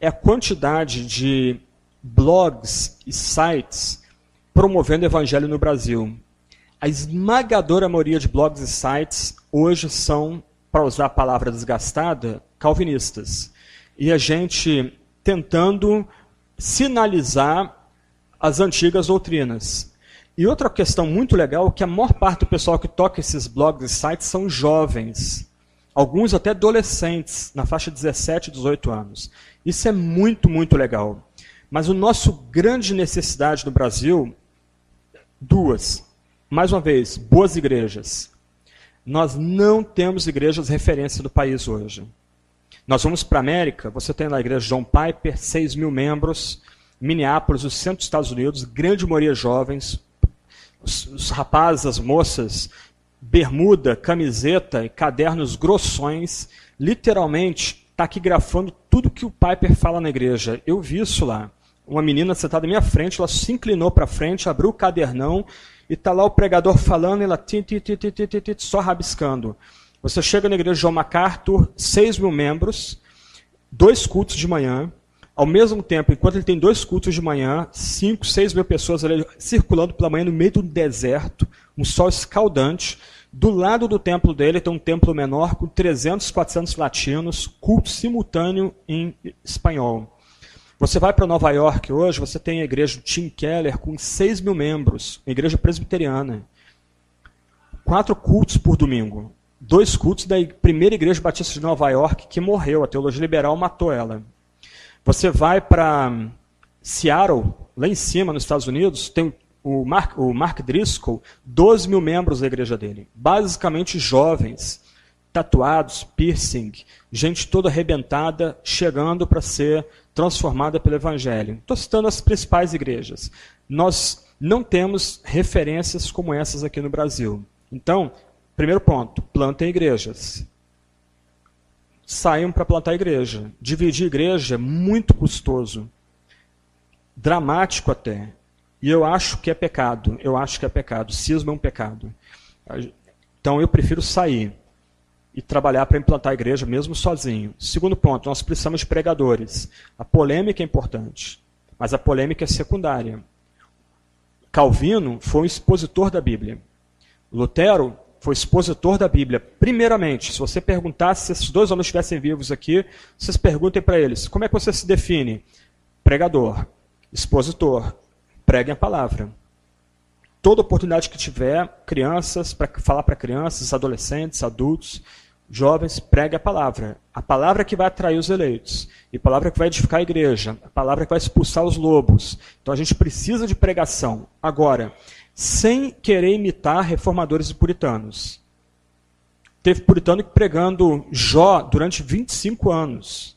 é a quantidade de blogs e sites promovendo o evangelho no Brasil. A esmagadora maioria de blogs e sites hoje são, para usar a palavra desgastada, calvinistas. E a gente tentando sinalizar as antigas doutrinas. E outra questão muito legal é que a maior parte do pessoal que toca esses blogs e sites são jovens. Alguns até adolescentes, na faixa de 17, 18 anos. Isso é muito, muito legal. Mas o nosso grande necessidade no Brasil, duas. Mais uma vez, boas igrejas. Nós não temos igrejas referência do país hoje. Nós vamos para a América, você tem lá a igreja John Piper, 6 mil membros, Minneapolis, o centro dos Estados Unidos, grande maioria jovens, os, os rapazes, as moças, bermuda, camiseta e cadernos grossões, literalmente taquigrafando tudo que o Piper fala na igreja. Eu vi isso lá. Uma menina sentada na minha frente, ela se inclinou para frente, abriu o cadernão e está lá o pregador falando e ela só rabiscando. Você chega na igreja de João MacArthur, 6 mil membros, dois cultos de manhã, ao mesmo tempo, enquanto ele tem dois cultos de manhã, 5, 6 mil pessoas ali circulando pela manhã no meio do deserto, um sol escaldante. Do lado do templo dele tem um templo menor com 300, 400 latinos, culto simultâneo em espanhol. Você vai para Nova York hoje, você tem a igreja do Tim Keller com 6 mil membros, uma igreja presbiteriana. Quatro cultos por domingo. Dois cultos da primeira igreja batista de Nova York que morreu, a teologia liberal matou ela. Você vai para Seattle, lá em cima, nos Estados Unidos, tem o Mark, o Mark Driscoll, 12 mil membros da igreja dele. Basicamente jovens, tatuados, piercing, gente toda arrebentada, chegando para ser transformada pelo Evangelho. Estou citando as principais igrejas. Nós não temos referências como essas aqui no Brasil. Então, primeiro ponto, plantem igrejas saíam para plantar igreja. Dividir igreja é muito custoso. Dramático até. E eu acho que é pecado. Eu acho que é pecado. Cisma é um pecado. Então eu prefiro sair e trabalhar para implantar a igreja mesmo sozinho. Segundo ponto, nós precisamos de pregadores. A polêmica é importante, mas a polêmica é secundária. Calvino foi um expositor da Bíblia. Lutero foi expositor da Bíblia. Primeiramente, se você perguntasse se esses dois homens estivessem vivos aqui, vocês perguntem para eles: como é que você se define? Pregador, expositor, preguem a palavra. Toda oportunidade que tiver, crianças, para falar para crianças, adolescentes, adultos, jovens, pregue a palavra. A palavra que vai atrair os eleitos. E a palavra que vai edificar a igreja. A palavra que vai expulsar os lobos. Então a gente precisa de pregação. Agora, sem querer imitar reformadores e puritanos. Teve puritano pregando Jó durante 25 anos.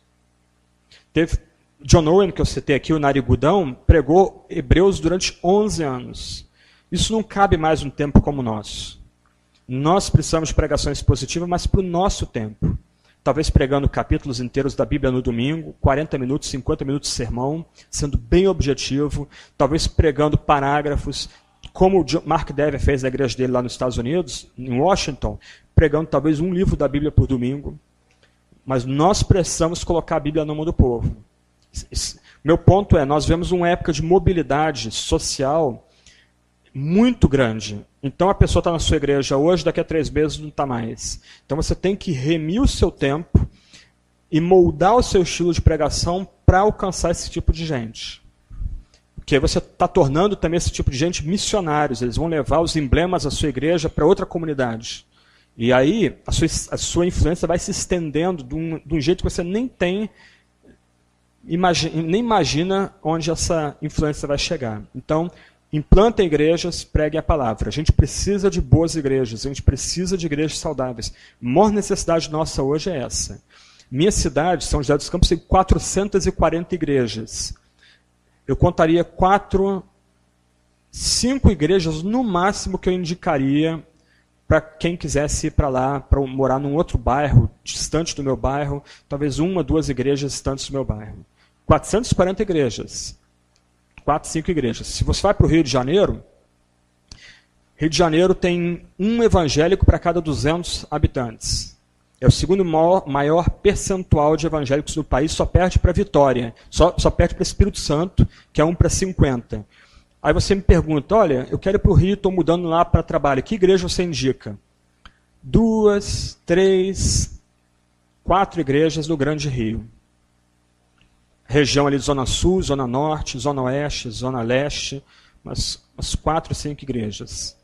Teve John Owen, que eu citei aqui, o narigudão, pregou Hebreus durante 11 anos. Isso não cabe mais num tempo como o nosso. Nós precisamos de pregações positivas, mas para o nosso tempo. Talvez pregando capítulos inteiros da Bíblia no domingo, 40 minutos, 50 minutos de sermão, sendo bem objetivo. Talvez pregando parágrafos, como o Mark Dever fez na igreja dele lá nos Estados Unidos, em Washington, pregando talvez um livro da Bíblia por domingo. Mas nós precisamos colocar a Bíblia na mão do povo. Meu ponto é, nós vemos uma época de mobilidade social muito grande. Então a pessoa está na sua igreja hoje, daqui a três meses não está mais. Então você tem que remir o seu tempo e moldar o seu estilo de pregação para alcançar esse tipo de gente. Porque você está tornando também esse tipo de gente missionários. Eles vão levar os emblemas da sua igreja para outra comunidade. E aí a sua, a sua influência vai se estendendo de um, de um jeito que você nem tem, imagina, nem imagina onde essa influência vai chegar. Então, implanta igrejas, pregue a palavra. A gente precisa de boas igrejas, a gente precisa de igrejas saudáveis. A maior necessidade nossa hoje é essa. Minha cidade, São José dos Campos, tem 440 igrejas. Eu contaria quatro, cinco igrejas no máximo que eu indicaria para quem quisesse ir para lá, para morar num outro bairro, distante do meu bairro, talvez uma, duas igrejas distantes do meu bairro. 440 igrejas. Quatro, cinco igrejas. Se você vai para o Rio de Janeiro, Rio de Janeiro tem um evangélico para cada 200 habitantes. É o segundo maior, maior percentual de evangélicos do país, só perde para Vitória, só, só perde para Espírito Santo, que é um para 50. Aí você me pergunta, olha, eu quero ir para o Rio, estou mudando lá para trabalho. Que igreja você indica? Duas, três, quatro igrejas no Grande Rio. Região ali de Zona Sul, Zona Norte, Zona Oeste, Zona Leste, umas, umas quatro, cinco igrejas.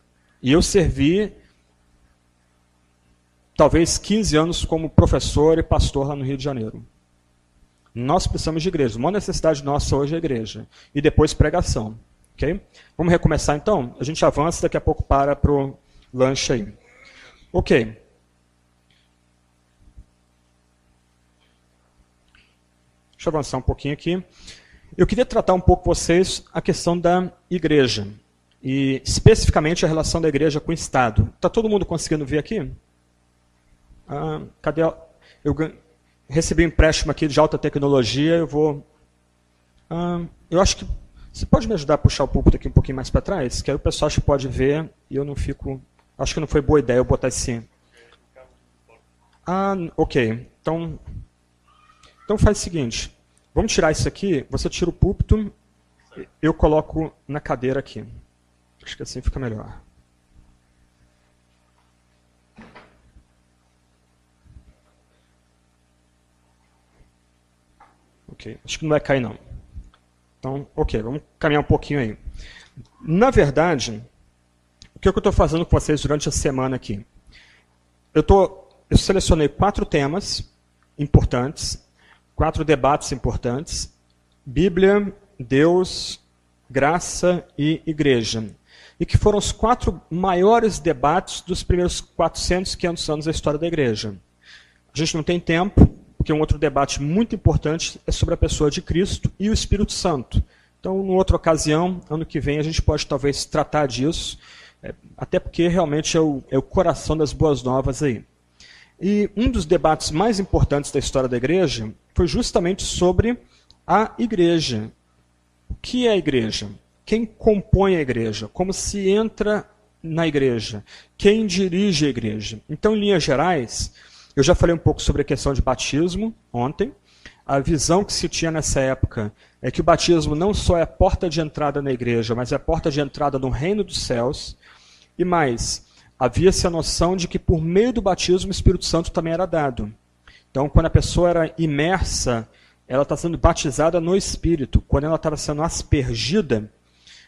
E eu servi talvez 15 anos como professor e pastor lá no Rio de Janeiro. Nós precisamos de igreja. Uma necessidade nossa hoje é igreja. E depois pregação. Ok? Vamos recomeçar então? A gente avança, daqui a pouco para para o lanche aí. Ok. Deixa eu avançar um pouquinho aqui. Eu queria tratar um pouco com vocês a questão da igreja. E especificamente a relação da igreja com o Estado. Está todo mundo conseguindo ver aqui? Ah, cadê? Eu recebi um empréstimo aqui de alta tecnologia. Eu vou. Ah, eu acho que você pode me ajudar a puxar o púlpito aqui um pouquinho mais para trás? Que aí o pessoal acho que pode ver e eu não fico. Acho que não foi boa ideia eu botar esse. Ah, ok. Então, então faz o seguinte. Vamos tirar isso aqui. Você tira o púlpito, eu coloco na cadeira aqui. Acho que assim fica melhor. Ok. Acho que não vai cair não. Então, ok, vamos caminhar um pouquinho aí. Na verdade, o que, é que eu estou fazendo com vocês durante a semana aqui? Eu, tô, eu selecionei quatro temas importantes, quatro debates importantes: Bíblia, Deus, graça e igreja. E que foram os quatro maiores debates dos primeiros 400, 500 anos da história da igreja. A gente não tem tempo, porque um outro debate muito importante é sobre a pessoa de Cristo e o Espírito Santo. Então, numa outra ocasião, ano que vem, a gente pode talvez tratar disso, é, até porque realmente é o, é o coração das boas novas aí. E um dos debates mais importantes da história da igreja foi justamente sobre a igreja. O que é a igreja? Quem compõe a igreja? Como se entra na igreja? Quem dirige a igreja? Então, em linhas gerais, eu já falei um pouco sobre a questão de batismo ontem. A visão que se tinha nessa época é que o batismo não só é a porta de entrada na igreja, mas é a porta de entrada no reino dos céus. E mais, havia-se a noção de que por meio do batismo o Espírito Santo também era dado. Então, quando a pessoa era imersa, ela está sendo batizada no Espírito. Quando ela estava sendo aspergida,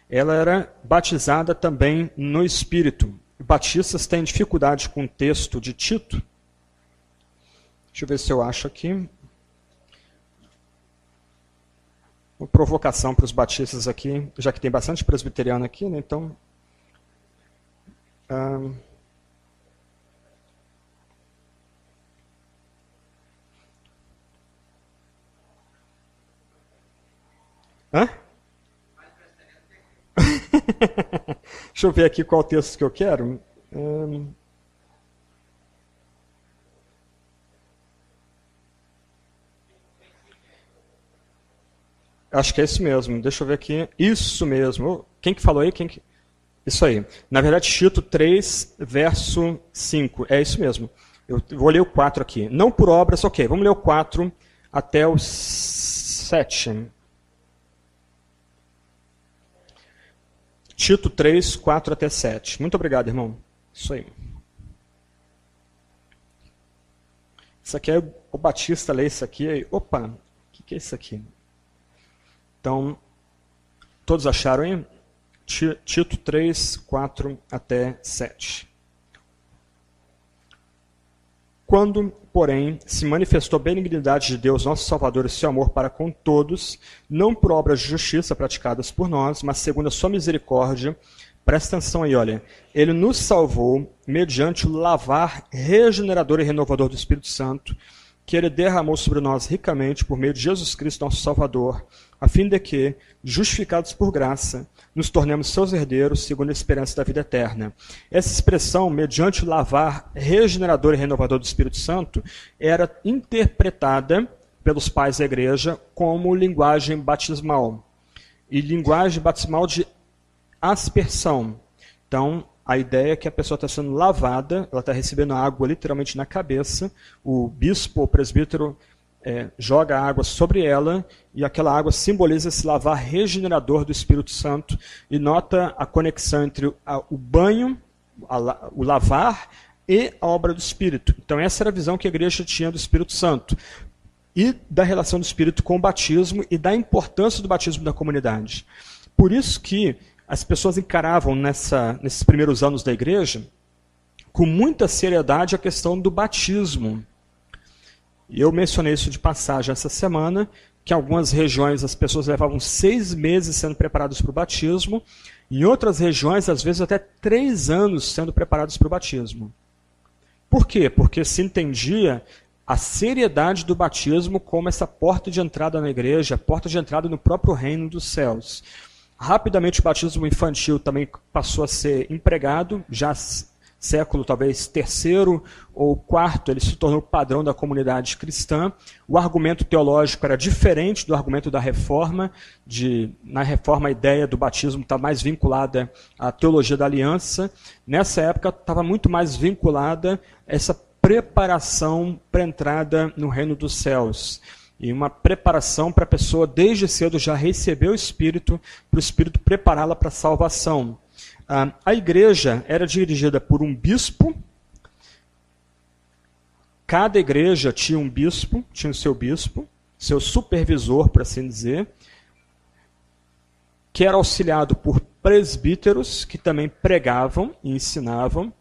ela era batizada também no Espírito. Batistas têm dificuldade com o texto de Tito, Deixa eu ver se eu acho aqui. Uma provocação para os batistas aqui, já que tem bastante presbiteriano aqui, né? Então. Um, Hã? Deixa eu ver aqui qual texto que eu quero. Um, Acho que é isso mesmo. Deixa eu ver aqui. Isso mesmo. Quem que falou aí? Quem que... Isso aí. Na verdade, Tito 3, verso 5. É isso mesmo. Eu vou ler o 4 aqui. Não por obras, ok. Vamos ler o 4 até o 7. Tito 3, 4 até 7. Muito obrigado, irmão. Isso aí. Isso aqui é o Batista lê isso aqui. Opa, o que, que é isso aqui? Então, Todos acharam aí? Tito 3, 4 até 7. Quando, porém, se manifestou a benignidade de Deus, nosso Salvador, e seu amor para com todos, não por obras de justiça praticadas por nós, mas segundo a sua misericórdia, presta atenção aí, olha, ele nos salvou mediante o lavar regenerador e renovador do Espírito Santo, que ele derramou sobre nós ricamente por meio de Jesus Cristo, nosso Salvador, a fim de que, justificados por graça, nos tornemos seus herdeiros segundo a esperança da vida eterna. Essa expressão, mediante o lavar regenerador e renovador do Espírito Santo, era interpretada pelos pais da igreja como linguagem batismal. E linguagem batismal de aspersão. Então, a ideia é que a pessoa está sendo lavada, ela está recebendo água literalmente na cabeça, o bispo ou presbítero é, joga água sobre ela e aquela água simboliza esse lavar regenerador do Espírito Santo e nota a conexão entre a, o banho, a, o lavar e a obra do Espírito. Então essa era a visão que a igreja tinha do Espírito Santo e da relação do Espírito com o batismo e da importância do batismo da comunidade. Por isso que as pessoas encaravam nessa, nesses primeiros anos da igreja com muita seriedade a questão do batismo. Eu mencionei isso de passagem essa semana, que algumas regiões as pessoas levavam seis meses sendo preparadas para o batismo, em outras regiões, às vezes, até três anos sendo preparados para o batismo. Por quê? Porque se entendia a seriedade do batismo como essa porta de entrada na igreja, porta de entrada no próprio reino dos céus. Rapidamente o batismo infantil também passou a ser empregado, já século talvez terceiro ou quarto, ele se tornou padrão da comunidade cristã. O argumento teológico era diferente do argumento da reforma. De, na reforma, a ideia do batismo está mais vinculada à teologia da aliança. Nessa época, estava muito mais vinculada essa preparação para a entrada no reino dos céus. E uma preparação para a pessoa, desde cedo, já receber o Espírito, para o Espírito prepará-la para a salvação. A igreja era dirigida por um bispo. Cada igreja tinha um bispo, tinha o seu bispo, seu supervisor, por assim dizer, que era auxiliado por presbíteros, que também pregavam e ensinavam,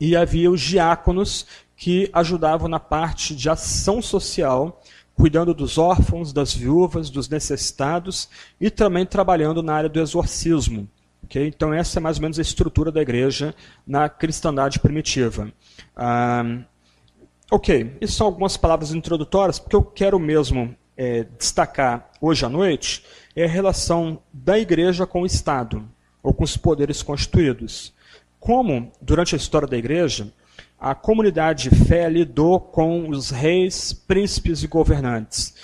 e havia os diáconos, que ajudavam na parte de ação social, cuidando dos órfãos, das viúvas, dos necessitados, e também trabalhando na área do exorcismo. Okay? Então, essa é mais ou menos a estrutura da igreja na cristandade primitiva. Ah, ok, isso são algumas palavras introdutórias, porque eu quero mesmo é, destacar hoje à noite é a relação da igreja com o Estado, ou com os poderes constituídos. Como, durante a história da igreja, a comunidade de fé lidou com os reis, príncipes e governantes.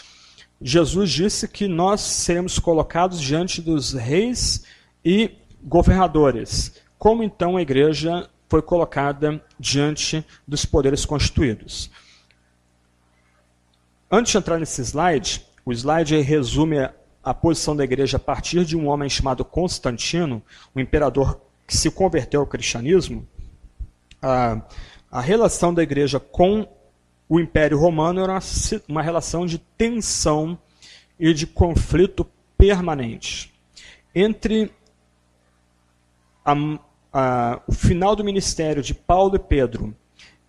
Jesus disse que nós seremos colocados diante dos reis e governadores. Como então a igreja foi colocada diante dos poderes constituídos? Antes de entrar nesse slide, o slide resume a posição da igreja a partir de um homem chamado Constantino, um imperador que se converteu ao cristianismo. A, a relação da igreja com o Império Romano era uma, uma relação de tensão e de conflito permanente. Entre a, a, o final do ministério de Paulo e Pedro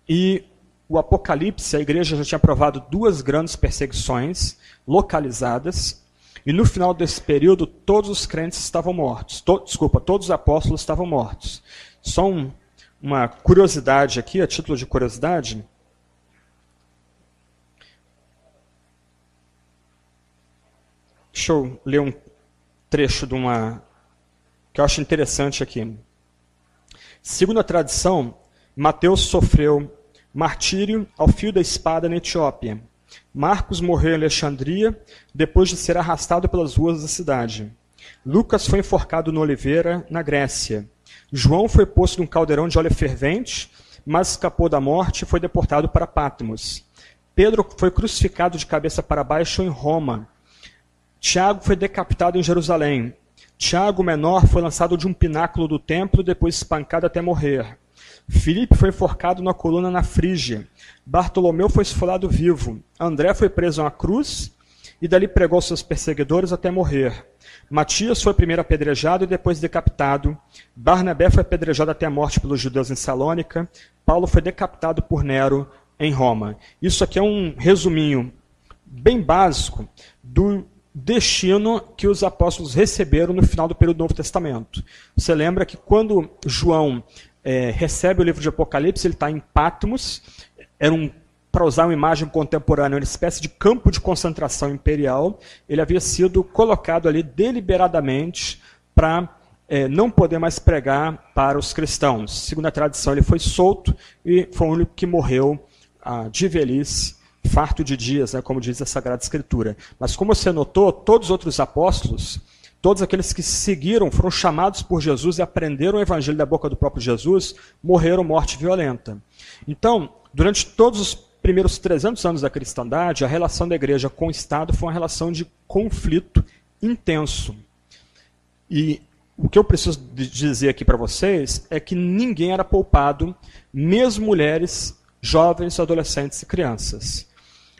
e o Apocalipse, a igreja já tinha provado duas grandes perseguições localizadas, e no final desse período todos os crentes estavam mortos. To, desculpa, todos os apóstolos estavam mortos. Só um, uma curiosidade aqui, a título de curiosidade. Deixa eu ler um trecho de uma que eu acho interessante aqui. Segundo a tradição, Mateus sofreu martírio ao fio da espada na Etiópia. Marcos morreu em Alexandria depois de ser arrastado pelas ruas da cidade. Lucas foi enforcado no Oliveira, na Grécia. João foi posto num caldeirão de óleo fervente, mas escapou da morte e foi deportado para Patmos. Pedro foi crucificado de cabeça para baixo em Roma. Tiago foi decapitado em Jerusalém. Tiago menor foi lançado de um pináculo do templo, depois espancado até morrer. Filipe foi enforcado na coluna na Frígia. Bartolomeu foi esfolado vivo. André foi preso uma cruz. e dali pregou seus perseguidores até morrer. Matias foi primeiro apedrejado e depois decapitado. Barnabé foi apedrejado até a morte pelos judeus em Salônica. Paulo foi decapitado por Nero em Roma. Isso aqui é um resuminho bem básico do destino que os apóstolos receberam no final do período do Novo Testamento. Você lembra que quando João é, recebe o livro de Apocalipse, ele está em Patmos, era um para usar uma imagem contemporânea, uma espécie de campo de concentração imperial, ele havia sido colocado ali deliberadamente para é, não poder mais pregar para os cristãos. Segundo a tradição, ele foi solto e foi o único que morreu ah, de velhice, farto de dias, né, como diz a Sagrada Escritura. Mas como você notou, todos os outros apóstolos, todos aqueles que seguiram, foram chamados por Jesus e aprenderam o evangelho da boca do próprio Jesus, morreram morte violenta. Então, durante todos os primeiros 300 anos da cristandade, a relação da igreja com o Estado foi uma relação de conflito intenso. E o que eu preciso dizer aqui para vocês é que ninguém era poupado, mesmo mulheres, jovens, adolescentes e crianças.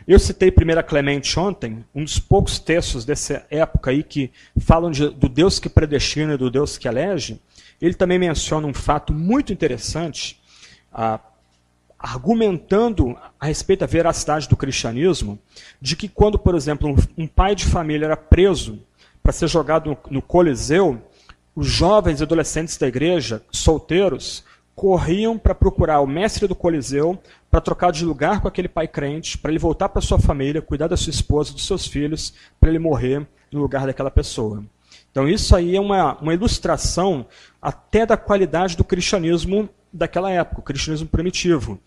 Eu citei 1 Clemente ontem, um dos poucos textos dessa época aí que falam de, do Deus que predestina e do Deus que elege. Ele também menciona um fato muito interessante. Ah, argumentando a respeito da veracidade do cristianismo, de que quando, por exemplo, um, um pai de família era preso para ser jogado no, no Coliseu, os jovens e adolescentes da igreja, solteiros, corriam para procurar o mestre do Coliseu para trocar de lugar com aquele pai crente, para ele voltar para sua família, cuidar da sua esposa, dos seus filhos, para ele morrer no lugar daquela pessoa. Então isso aí é uma, uma ilustração até da qualidade do cristianismo daquela época, o cristianismo primitivo.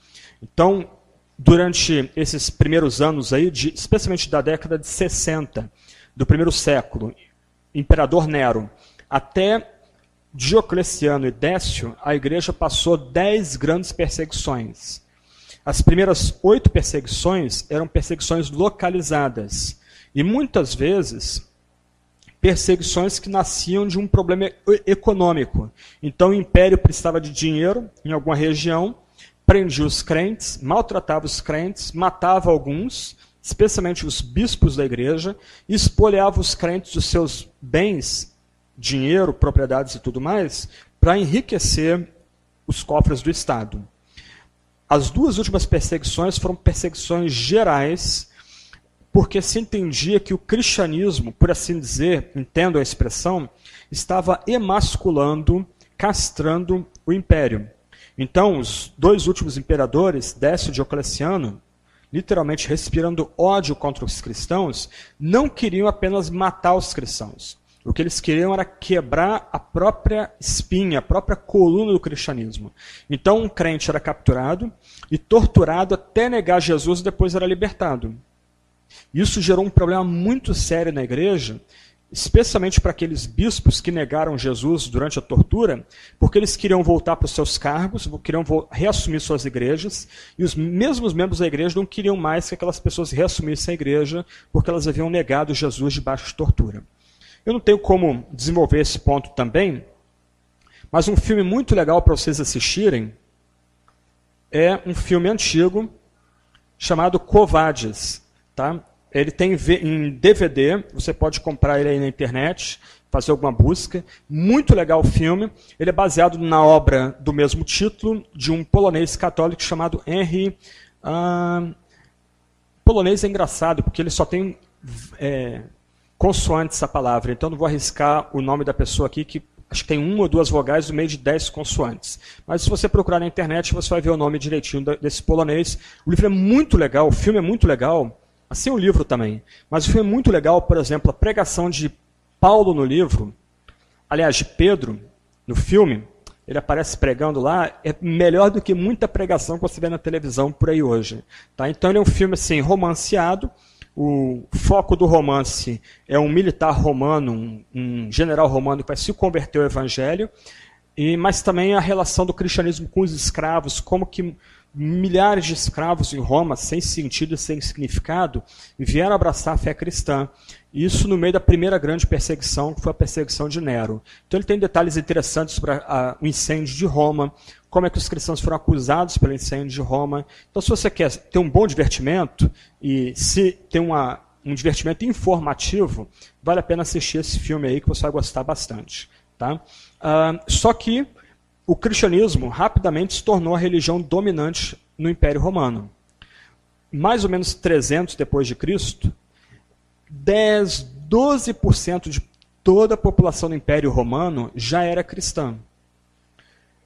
Então, durante esses primeiros anos aí, de, especialmente da década de 60 do primeiro século, imperador Nero, até Diocleciano e Décio, a igreja passou dez grandes perseguições. As primeiras oito perseguições eram perseguições localizadas. E muitas vezes perseguições que nasciam de um problema econômico. Então o império precisava de dinheiro em alguma região, prendia os crentes, maltratava os crentes, matava alguns, especialmente os bispos da igreja, e espoliava os crentes dos seus bens, dinheiro, propriedades e tudo mais, para enriquecer os cofres do Estado. As duas últimas perseguições foram perseguições gerais porque se entendia que o cristianismo, por assim dizer, entendo a expressão, estava emasculando, castrando o império. Então, os dois últimos imperadores, Décio e Diocleciano, literalmente respirando ódio contra os cristãos, não queriam apenas matar os cristãos. O que eles queriam era quebrar a própria espinha, a própria coluna do cristianismo. Então, um crente era capturado e torturado até negar Jesus e depois era libertado. Isso gerou um problema muito sério na igreja, especialmente para aqueles bispos que negaram Jesus durante a tortura, porque eles queriam voltar para os seus cargos, queriam reassumir suas igrejas, e os mesmos membros da igreja não queriam mais que aquelas pessoas reassumissem a igreja, porque elas haviam negado Jesus debaixo de tortura. Eu não tenho como desenvolver esse ponto também, mas um filme muito legal para vocês assistirem é um filme antigo chamado Covades. Tá? Ele tem em DVD, você pode comprar ele aí na internet, fazer alguma busca. Muito legal o filme. Ele é baseado na obra do mesmo título, de um polonês católico chamado Henry. Ah, polonês é engraçado, porque ele só tem é, consoantes a palavra, então não vou arriscar o nome da pessoa aqui, que acho que tem uma ou duas vogais no meio de dez consoantes. Mas se você procurar na internet, você vai ver o nome direitinho desse polonês. O livro é muito legal, o filme é muito legal. Assim o livro também. Mas foi muito legal, por exemplo, a pregação de Paulo no livro, aliás, de Pedro, no filme, ele aparece pregando lá, é melhor do que muita pregação que você vê na televisão por aí hoje. Tá? Então ele é um filme assim, romanceado, o foco do romance é um militar romano, um, um general romano que vai se converter ao evangelho, e, mas também a relação do cristianismo com os escravos, como que milhares de escravos em Roma, sem sentido e sem significado, vieram abraçar a fé cristã. Isso no meio da primeira grande perseguição, que foi a perseguição de Nero. Então ele tem detalhes interessantes sobre o incêndio de Roma, como é que os cristãos foram acusados pelo incêndio de Roma. Então, se você quer ter um bom divertimento e se ter uma um divertimento informativo, vale a pena assistir esse filme aí que você vai gostar bastante. Tá? Uh, só que o cristianismo rapidamente se tornou a religião dominante no Império Romano. Mais ou menos 300 depois de Cristo, 10, 12% de toda a população do Império Romano já era cristã.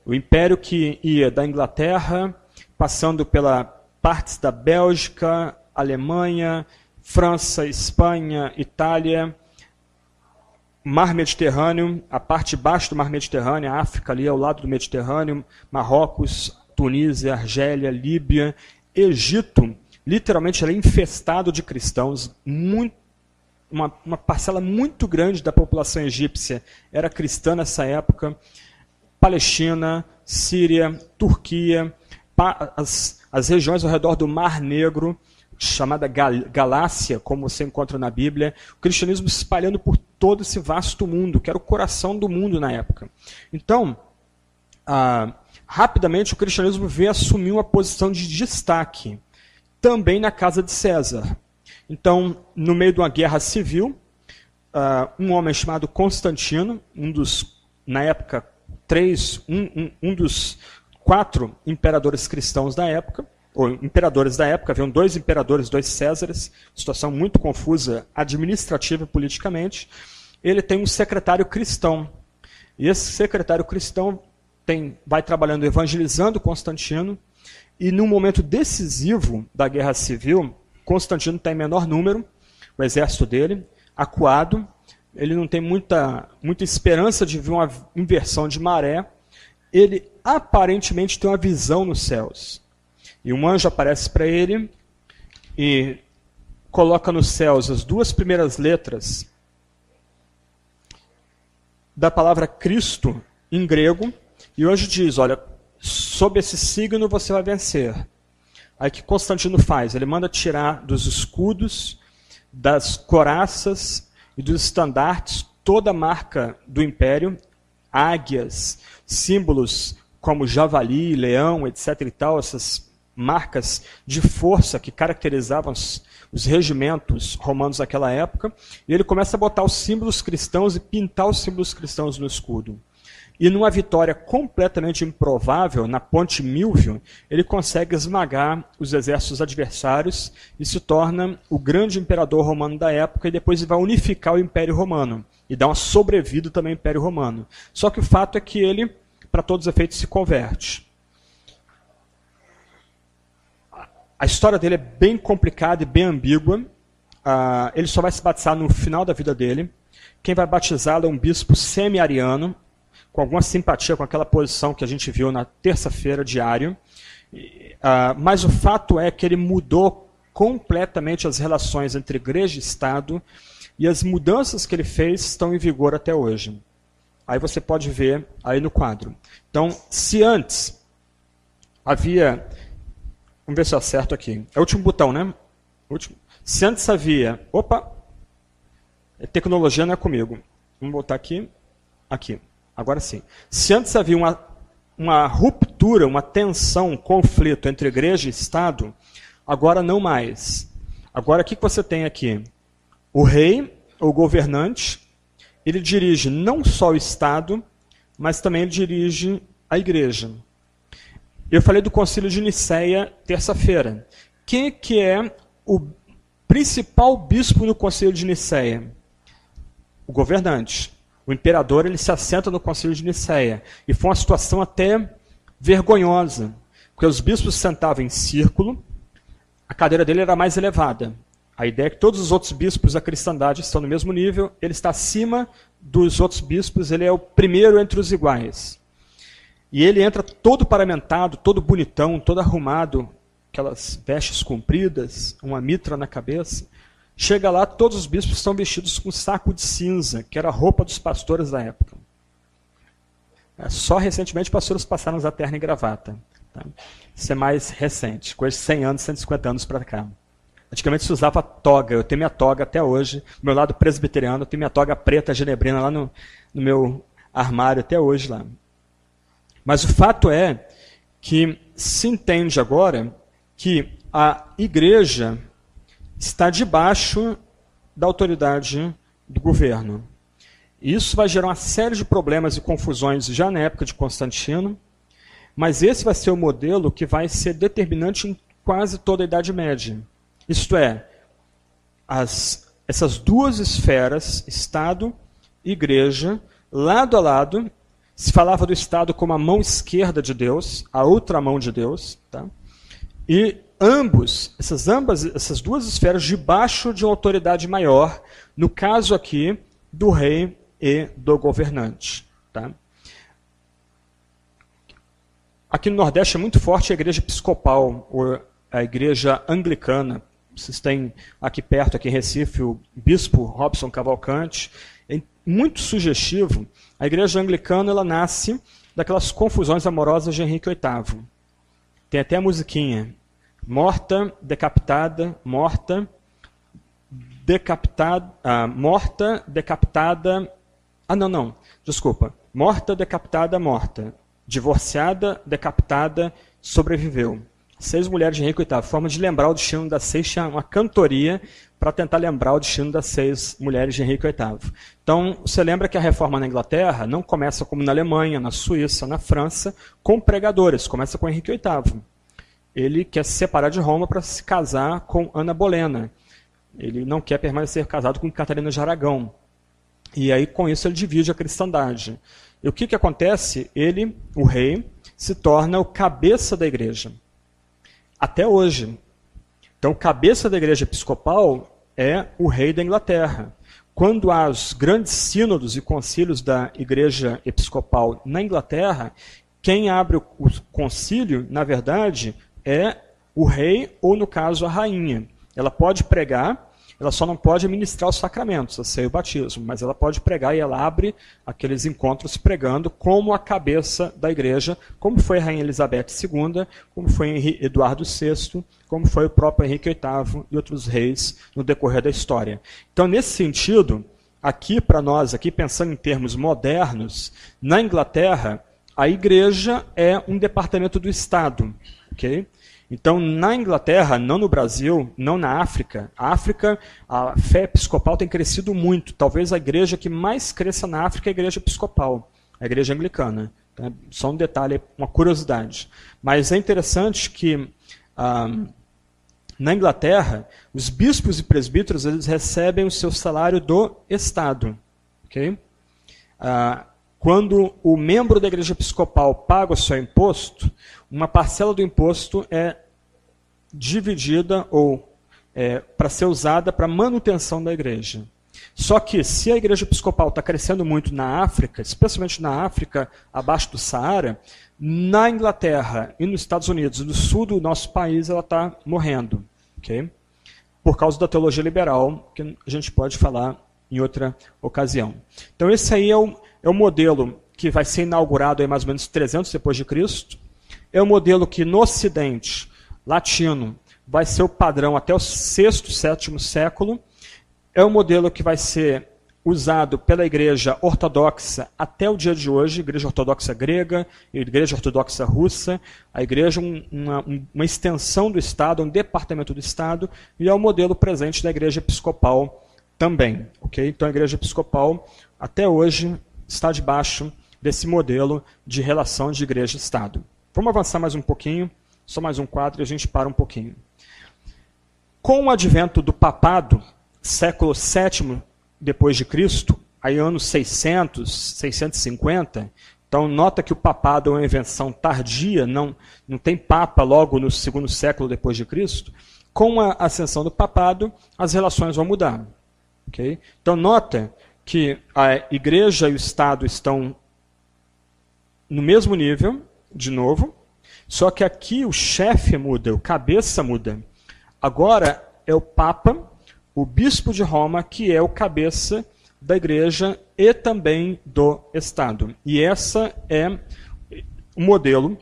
O império que ia da Inglaterra, passando pela partes da Bélgica, Alemanha, França, Espanha, Itália, Mar Mediterrâneo, a parte de baixo do Mar Mediterrâneo, a África ali ao lado do Mediterrâneo, Marrocos, Tunísia, Argélia, Líbia, Egito, literalmente era infestado de cristãos, muito, uma, uma parcela muito grande da população egípcia era cristã nessa época. Palestina, Síria, Turquia, as, as regiões ao redor do Mar Negro, chamada Galácia, como você encontra na Bíblia, o cristianismo se espalhando por todo esse vasto mundo, que era o coração do mundo na época. Então, ah, rapidamente o cristianismo veio assumir uma posição de destaque, também na casa de César. Então, no meio de uma guerra civil, ah, um homem chamado Constantino, um dos, na época, três, um, um, um dos quatro imperadores cristãos da época, ou imperadores da época, haviam dois imperadores, dois Césares, situação muito confusa administrativa e politicamente. Ele tem um secretário cristão. E esse secretário cristão tem, vai trabalhando evangelizando Constantino, e num momento decisivo da guerra civil, Constantino tem menor número, o exército dele, acuado, ele não tem muita, muita esperança de ver uma inversão de maré, ele aparentemente tem uma visão nos céus. E um anjo aparece para ele e coloca nos céus as duas primeiras letras da palavra Cristo em grego, e o anjo diz: Olha, sob esse signo você vai vencer. Aí que Constantino faz? Ele manda tirar dos escudos, das coraças e dos estandartes toda a marca do império, águias, símbolos como javali, leão, etc. e tal, essas marcas de força que caracterizavam os, os, regimentos romanos daquela época, e ele começa a botar os símbolos cristãos e pintar os símbolos cristãos no escudo. E numa vitória completamente improvável, na Ponte Milvio, ele consegue esmagar os exércitos adversários e se torna o grande imperador romano da época, e depois vai unificar o Império Romano e dar uma sobrevida também ao Império Romano. Só que o fato é que ele, para todos os efeitos, se converte. A história dele é bem complicada e bem ambígua. Uh, ele só vai se batizar no final da vida dele. Quem vai batizá-lo é um bispo semi-ariano, com alguma simpatia com aquela posição que a gente viu na terça-feira diário. Uh, mas o fato é que ele mudou completamente as relações entre igreja e Estado, e as mudanças que ele fez estão em vigor até hoje. Aí você pode ver aí no quadro. Então, se antes havia Vamos ver se eu acerto aqui. É o último botão, né? Último. Se antes havia. Opa! Tecnologia não é comigo. Vamos botar aqui. Aqui. Agora sim. Se antes havia uma, uma ruptura, uma tensão, um conflito entre igreja e Estado, agora não mais. Agora o que você tem aqui? O rei, o governante, ele dirige não só o Estado, mas também ele dirige a igreja. Eu falei do concílio de Nicéia terça-feira. Quem que é o principal bispo no concílio de Nicéia? O governante. O imperador ele se assenta no concílio de Nicéia. E foi uma situação até vergonhosa, porque os bispos sentavam em círculo, a cadeira dele era mais elevada. A ideia é que todos os outros bispos da cristandade estão no mesmo nível, ele está acima dos outros bispos, ele é o primeiro entre os iguais. E ele entra todo paramentado, todo bonitão, todo arrumado, aquelas vestes compridas, uma mitra na cabeça. Chega lá, todos os bispos estão vestidos com saco de cinza, que era a roupa dos pastores da época. É, só recentemente pastores passaram a terno e gravata. Tá? Isso é mais recente, coisa de 100 anos, 150 anos para cá. Antigamente se usava toga, eu tenho minha toga até hoje. Do meu lado presbiteriano, eu tenho minha toga preta genebrina lá no, no meu armário até hoje lá. Mas o fato é que se entende agora que a igreja está debaixo da autoridade do governo. Isso vai gerar uma série de problemas e confusões já na época de Constantino, mas esse vai ser o modelo que vai ser determinante em quase toda a Idade Média. Isto é, as, essas duas esferas, Estado e Igreja, lado a lado, se falava do Estado como a mão esquerda de Deus, a outra mão de Deus, tá? e ambos, essas ambas, essas duas esferas debaixo de uma autoridade maior, no caso aqui do rei e do governante. Tá? Aqui no Nordeste é muito forte a igreja episcopal, ou a igreja anglicana. Vocês têm aqui perto, aqui em Recife, o bispo Robson Cavalcante. É muito sugestivo. A igreja anglicana ela nasce daquelas confusões amorosas de Henrique VIII. Tem até a musiquinha. Morta, decapitada, morta, decapitada, ah, morta, decapitada. Ah, não, não. Desculpa. Morta, decapitada, morta. Divorciada, decapitada, sobreviveu. Seis mulheres de Henrique VIII. Forma de lembrar o destino das seis, tinha uma cantoria para tentar lembrar o destino das seis mulheres de Henrique VIII. Então, você lembra que a reforma na Inglaterra não começa como na Alemanha, na Suíça, na França, com pregadores, começa com Henrique VIII ele quer se separar de Roma para se casar com Ana Bolena. Ele não quer permanecer casado com Catarina de Aragão. E aí, com isso, ele divide a cristandade. E o que, que acontece? Ele, o rei, se torna o cabeça da igreja. Até hoje. Então, o cabeça da igreja episcopal é o rei da Inglaterra. Quando há os grandes sínodos e concílios da igreja episcopal na Inglaterra, quem abre o concílio, na verdade, é o rei ou, no caso, a rainha. Ela pode pregar, ela só não pode ministrar os sacramentos, a e o batismo, mas ela pode pregar e ela abre aqueles encontros pregando como a cabeça da igreja, como foi a Rainha Elizabeth II, como foi Eduardo VI, como foi o próprio Henrique VIII e outros reis no decorrer da história. Então, nesse sentido, aqui para nós, aqui pensando em termos modernos, na Inglaterra, a igreja é um departamento do Estado. Okay? Então, na Inglaterra, não no Brasil, não na África, a África, a fé episcopal tem crescido muito. Talvez a igreja que mais cresça na África é a igreja episcopal, a igreja anglicana. Tá? Só um detalhe, uma curiosidade. Mas é interessante que ah, na Inglaterra, os bispos e presbíteros eles recebem o seu salário do Estado. Okay? Ah, quando o membro da igreja episcopal paga o seu imposto, uma parcela do imposto é dividida ou é, para ser usada para manutenção da igreja. Só que se a igreja episcopal está crescendo muito na África, especialmente na África abaixo do Saara, na Inglaterra e nos Estados Unidos no sul do nosso país ela está morrendo. Okay? Por causa da teologia liberal, que a gente pode falar em outra ocasião. Então esse aí é o, é o modelo que vai ser inaugurado em mais ou menos 300 depois de Cristo. É o modelo que no Ocidente latino vai ser o padrão até o sexto, sétimo século. É o modelo que vai ser usado pela Igreja Ortodoxa até o dia de hoje, Igreja Ortodoxa grega, Igreja Ortodoxa russa, a Igreja uma, uma extensão do Estado, um departamento do Estado, e é o modelo presente da Igreja Episcopal também. Okay? Então a Igreja Episcopal até hoje está debaixo desse modelo de relação de igreja-estado. Vamos avançar mais um pouquinho, só mais um quadro e a gente para um pouquinho. Com o advento do papado, século VII depois de Cristo, aí anos 600, 650, então nota que o papado é uma invenção tardia, não, não tem papa logo no segundo século depois de Cristo. Com a ascensão do papado, as relações vão mudar. Okay? Então nota que a igreja e o Estado estão no mesmo nível, de novo, só que aqui o chefe muda, o cabeça muda. Agora é o Papa, o bispo de Roma, que é o cabeça da igreja e também do Estado. E essa é o modelo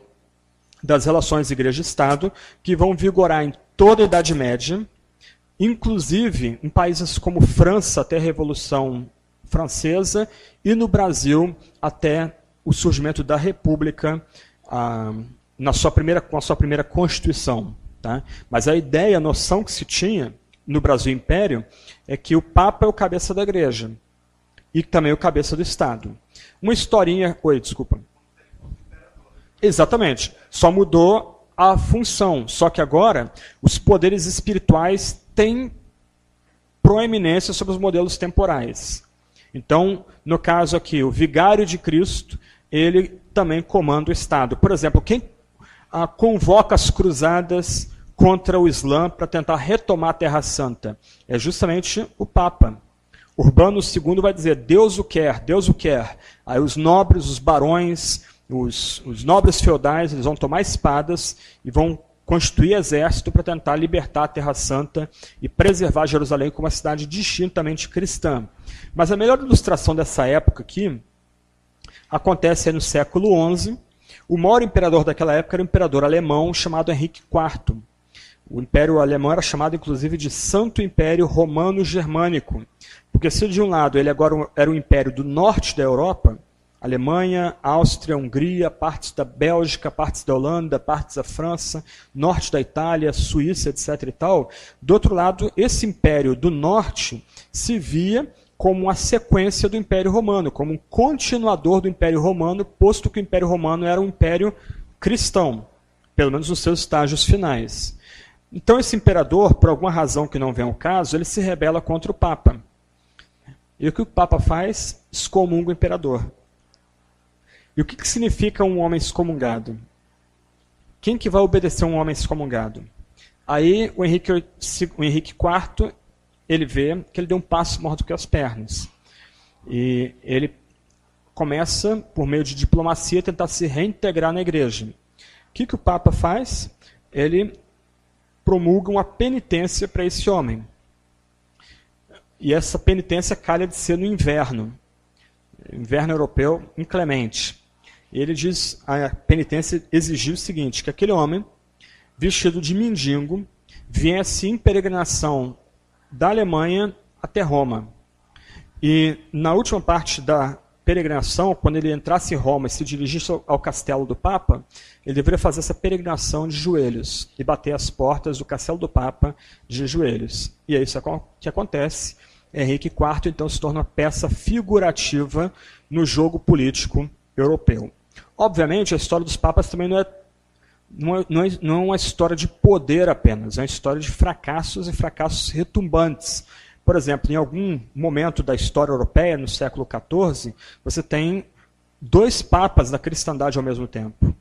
das relações igreja-estado que vão vigorar em toda a Idade Média, inclusive em países como França até a Revolução Francesa e no Brasil até o surgimento da República ah, na sua primeira, com a sua primeira Constituição. Tá? Mas a ideia, a noção que se tinha no Brasil Império é que o Papa é o cabeça da igreja e também o cabeça do Estado. Uma historinha. Oi, desculpa. Exatamente. Só mudou a função. Só que agora os poderes espirituais têm proeminência sobre os modelos temporais. Então, no caso aqui, o vigário de Cristo, ele também comanda o Estado. Por exemplo, quem ah, convoca as cruzadas contra o Islã para tentar retomar a Terra Santa? É justamente o Papa. Urbano II vai dizer: Deus o quer, Deus o quer. Aí os nobres, os barões, os, os nobres feudais, eles vão tomar espadas e vão constituir exército para tentar libertar a Terra Santa e preservar Jerusalém como uma cidade distintamente cristã. Mas a melhor ilustração dessa época aqui acontece no século XI. O maior imperador daquela época era o imperador alemão chamado Henrique IV. O Império Alemão era chamado inclusive de Santo Império Romano Germânico, porque se de um lado ele agora era o império do norte da Europa, Alemanha, Áustria, Hungria, partes da Bélgica, partes da Holanda, partes da França, norte da Itália, Suíça, etc. e tal. Do outro lado, esse império do norte se via como uma sequência do Império Romano, como um continuador do Império Romano, posto que o Império Romano era um império cristão, pelo menos nos seus estágios finais. Então esse imperador, por alguma razão que não vem ao caso, ele se rebela contra o Papa. E o que o Papa faz? Excomunga o imperador. E o que, que significa um homem excomungado? Quem que vai obedecer um homem excomungado? Aí o Henrique, o Henrique IV, ele vê que ele deu um passo maior do que as pernas. E ele começa, por meio de diplomacia, a tentar se reintegrar na igreja. O que, que o Papa faz? Ele promulga uma penitência para esse homem. E essa penitência calha de ser no inverno. Inverno europeu inclemente ele diz, a penitência exigiu o seguinte, que aquele homem, vestido de mendigo, viesse em peregrinação da Alemanha até Roma. E na última parte da peregrinação, quando ele entrasse em Roma e se dirigisse ao castelo do Papa, ele deveria fazer essa peregrinação de joelhos e bater as portas do castelo do Papa de joelhos. E é isso que acontece. Henrique IV então se torna peça figurativa no jogo político europeu. Obviamente, a história dos papas também não é, não é, não é, não é uma história de poder apenas, é uma história de fracassos e fracassos retumbantes. Por exemplo, em algum momento da história europeia, no século XIV, você tem dois papas da cristandade ao mesmo tempo.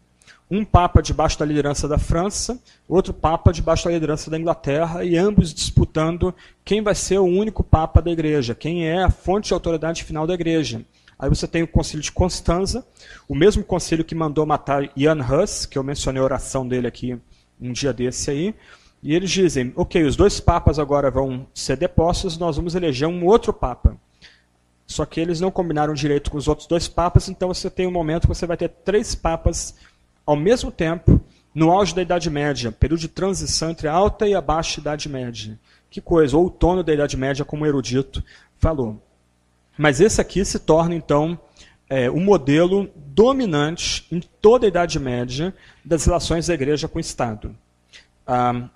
Um papa debaixo da liderança da França, outro papa debaixo da liderança da Inglaterra, e ambos disputando quem vai ser o único papa da igreja, quem é a fonte de autoridade final da igreja. Aí você tem o concílio de Constanza, o mesmo concílio que mandou matar Jan Hus, que eu mencionei a oração dele aqui um dia desse aí. E eles dizem, ok, os dois papas agora vão ser depostos, nós vamos eleger um outro papa. Só que eles não combinaram direito com os outros dois papas, então você tem um momento que você vai ter três papas ao mesmo tempo, no auge da Idade Média, período de transição entre a alta e a baixa Idade Média. Que coisa, outono da Idade Média, como o erudito falou. Mas esse aqui se torna, então, é, o modelo dominante em toda a Idade Média das relações da igreja com o Estado. Ah,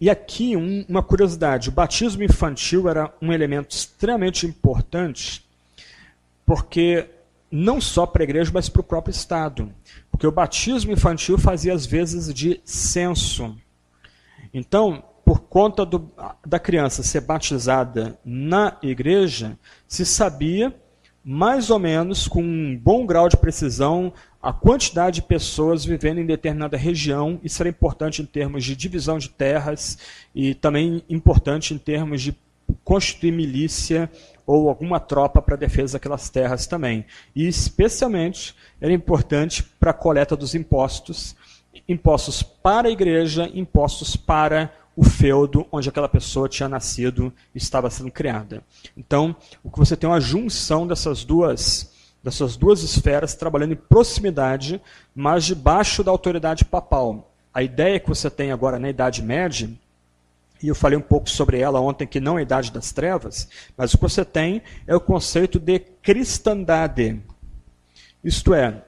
e aqui um, uma curiosidade: o batismo infantil era um elemento extremamente importante, porque não só para a igreja, mas para o próprio Estado. Porque o batismo infantil fazia às vezes de censo. Então, por conta do, da criança ser batizada na igreja, se sabia mais ou menos com um bom grau de precisão a quantidade de pessoas vivendo em determinada região. Isso era importante em termos de divisão de terras e também importante em termos de constituir milícia ou alguma tropa para defesa daquelas terras também. E especialmente era importante para a coleta dos impostos, impostos para a igreja, impostos para o feudo onde aquela pessoa tinha nascido e estava sendo criada. Então, o que você tem é uma junção dessas duas dessas duas esferas trabalhando em proximidade, mas debaixo da autoridade papal. A ideia que você tem agora na Idade Média, e eu falei um pouco sobre ela ontem, que não é a Idade das Trevas, mas o que você tem é o conceito de cristandade. Isto é,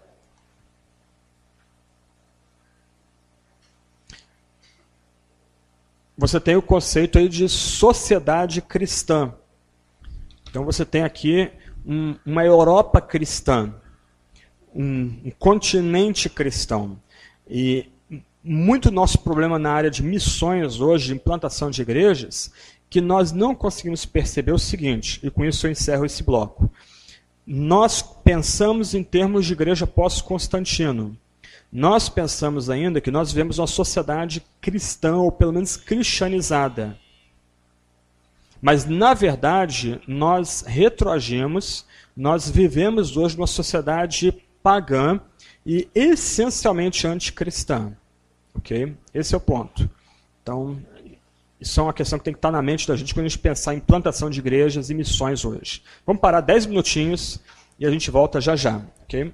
você tem o conceito aí de sociedade cristã. Então você tem aqui um, uma Europa cristã, um, um continente cristão. E muito nosso problema na área de missões hoje, de implantação de igrejas, que nós não conseguimos perceber o seguinte, e com isso eu encerro esse bloco. Nós pensamos em termos de igreja pós-Constantino. Nós pensamos ainda que nós vivemos uma sociedade cristã, ou pelo menos cristianizada. Mas, na verdade, nós retroagimos, nós vivemos hoje numa sociedade pagã e essencialmente anticristã. Ok? Esse é o ponto. Então, isso é uma questão que tem que estar na mente da gente quando a gente pensar em plantação de igrejas e missões hoje. Vamos parar 10 minutinhos e a gente volta já já. Ok?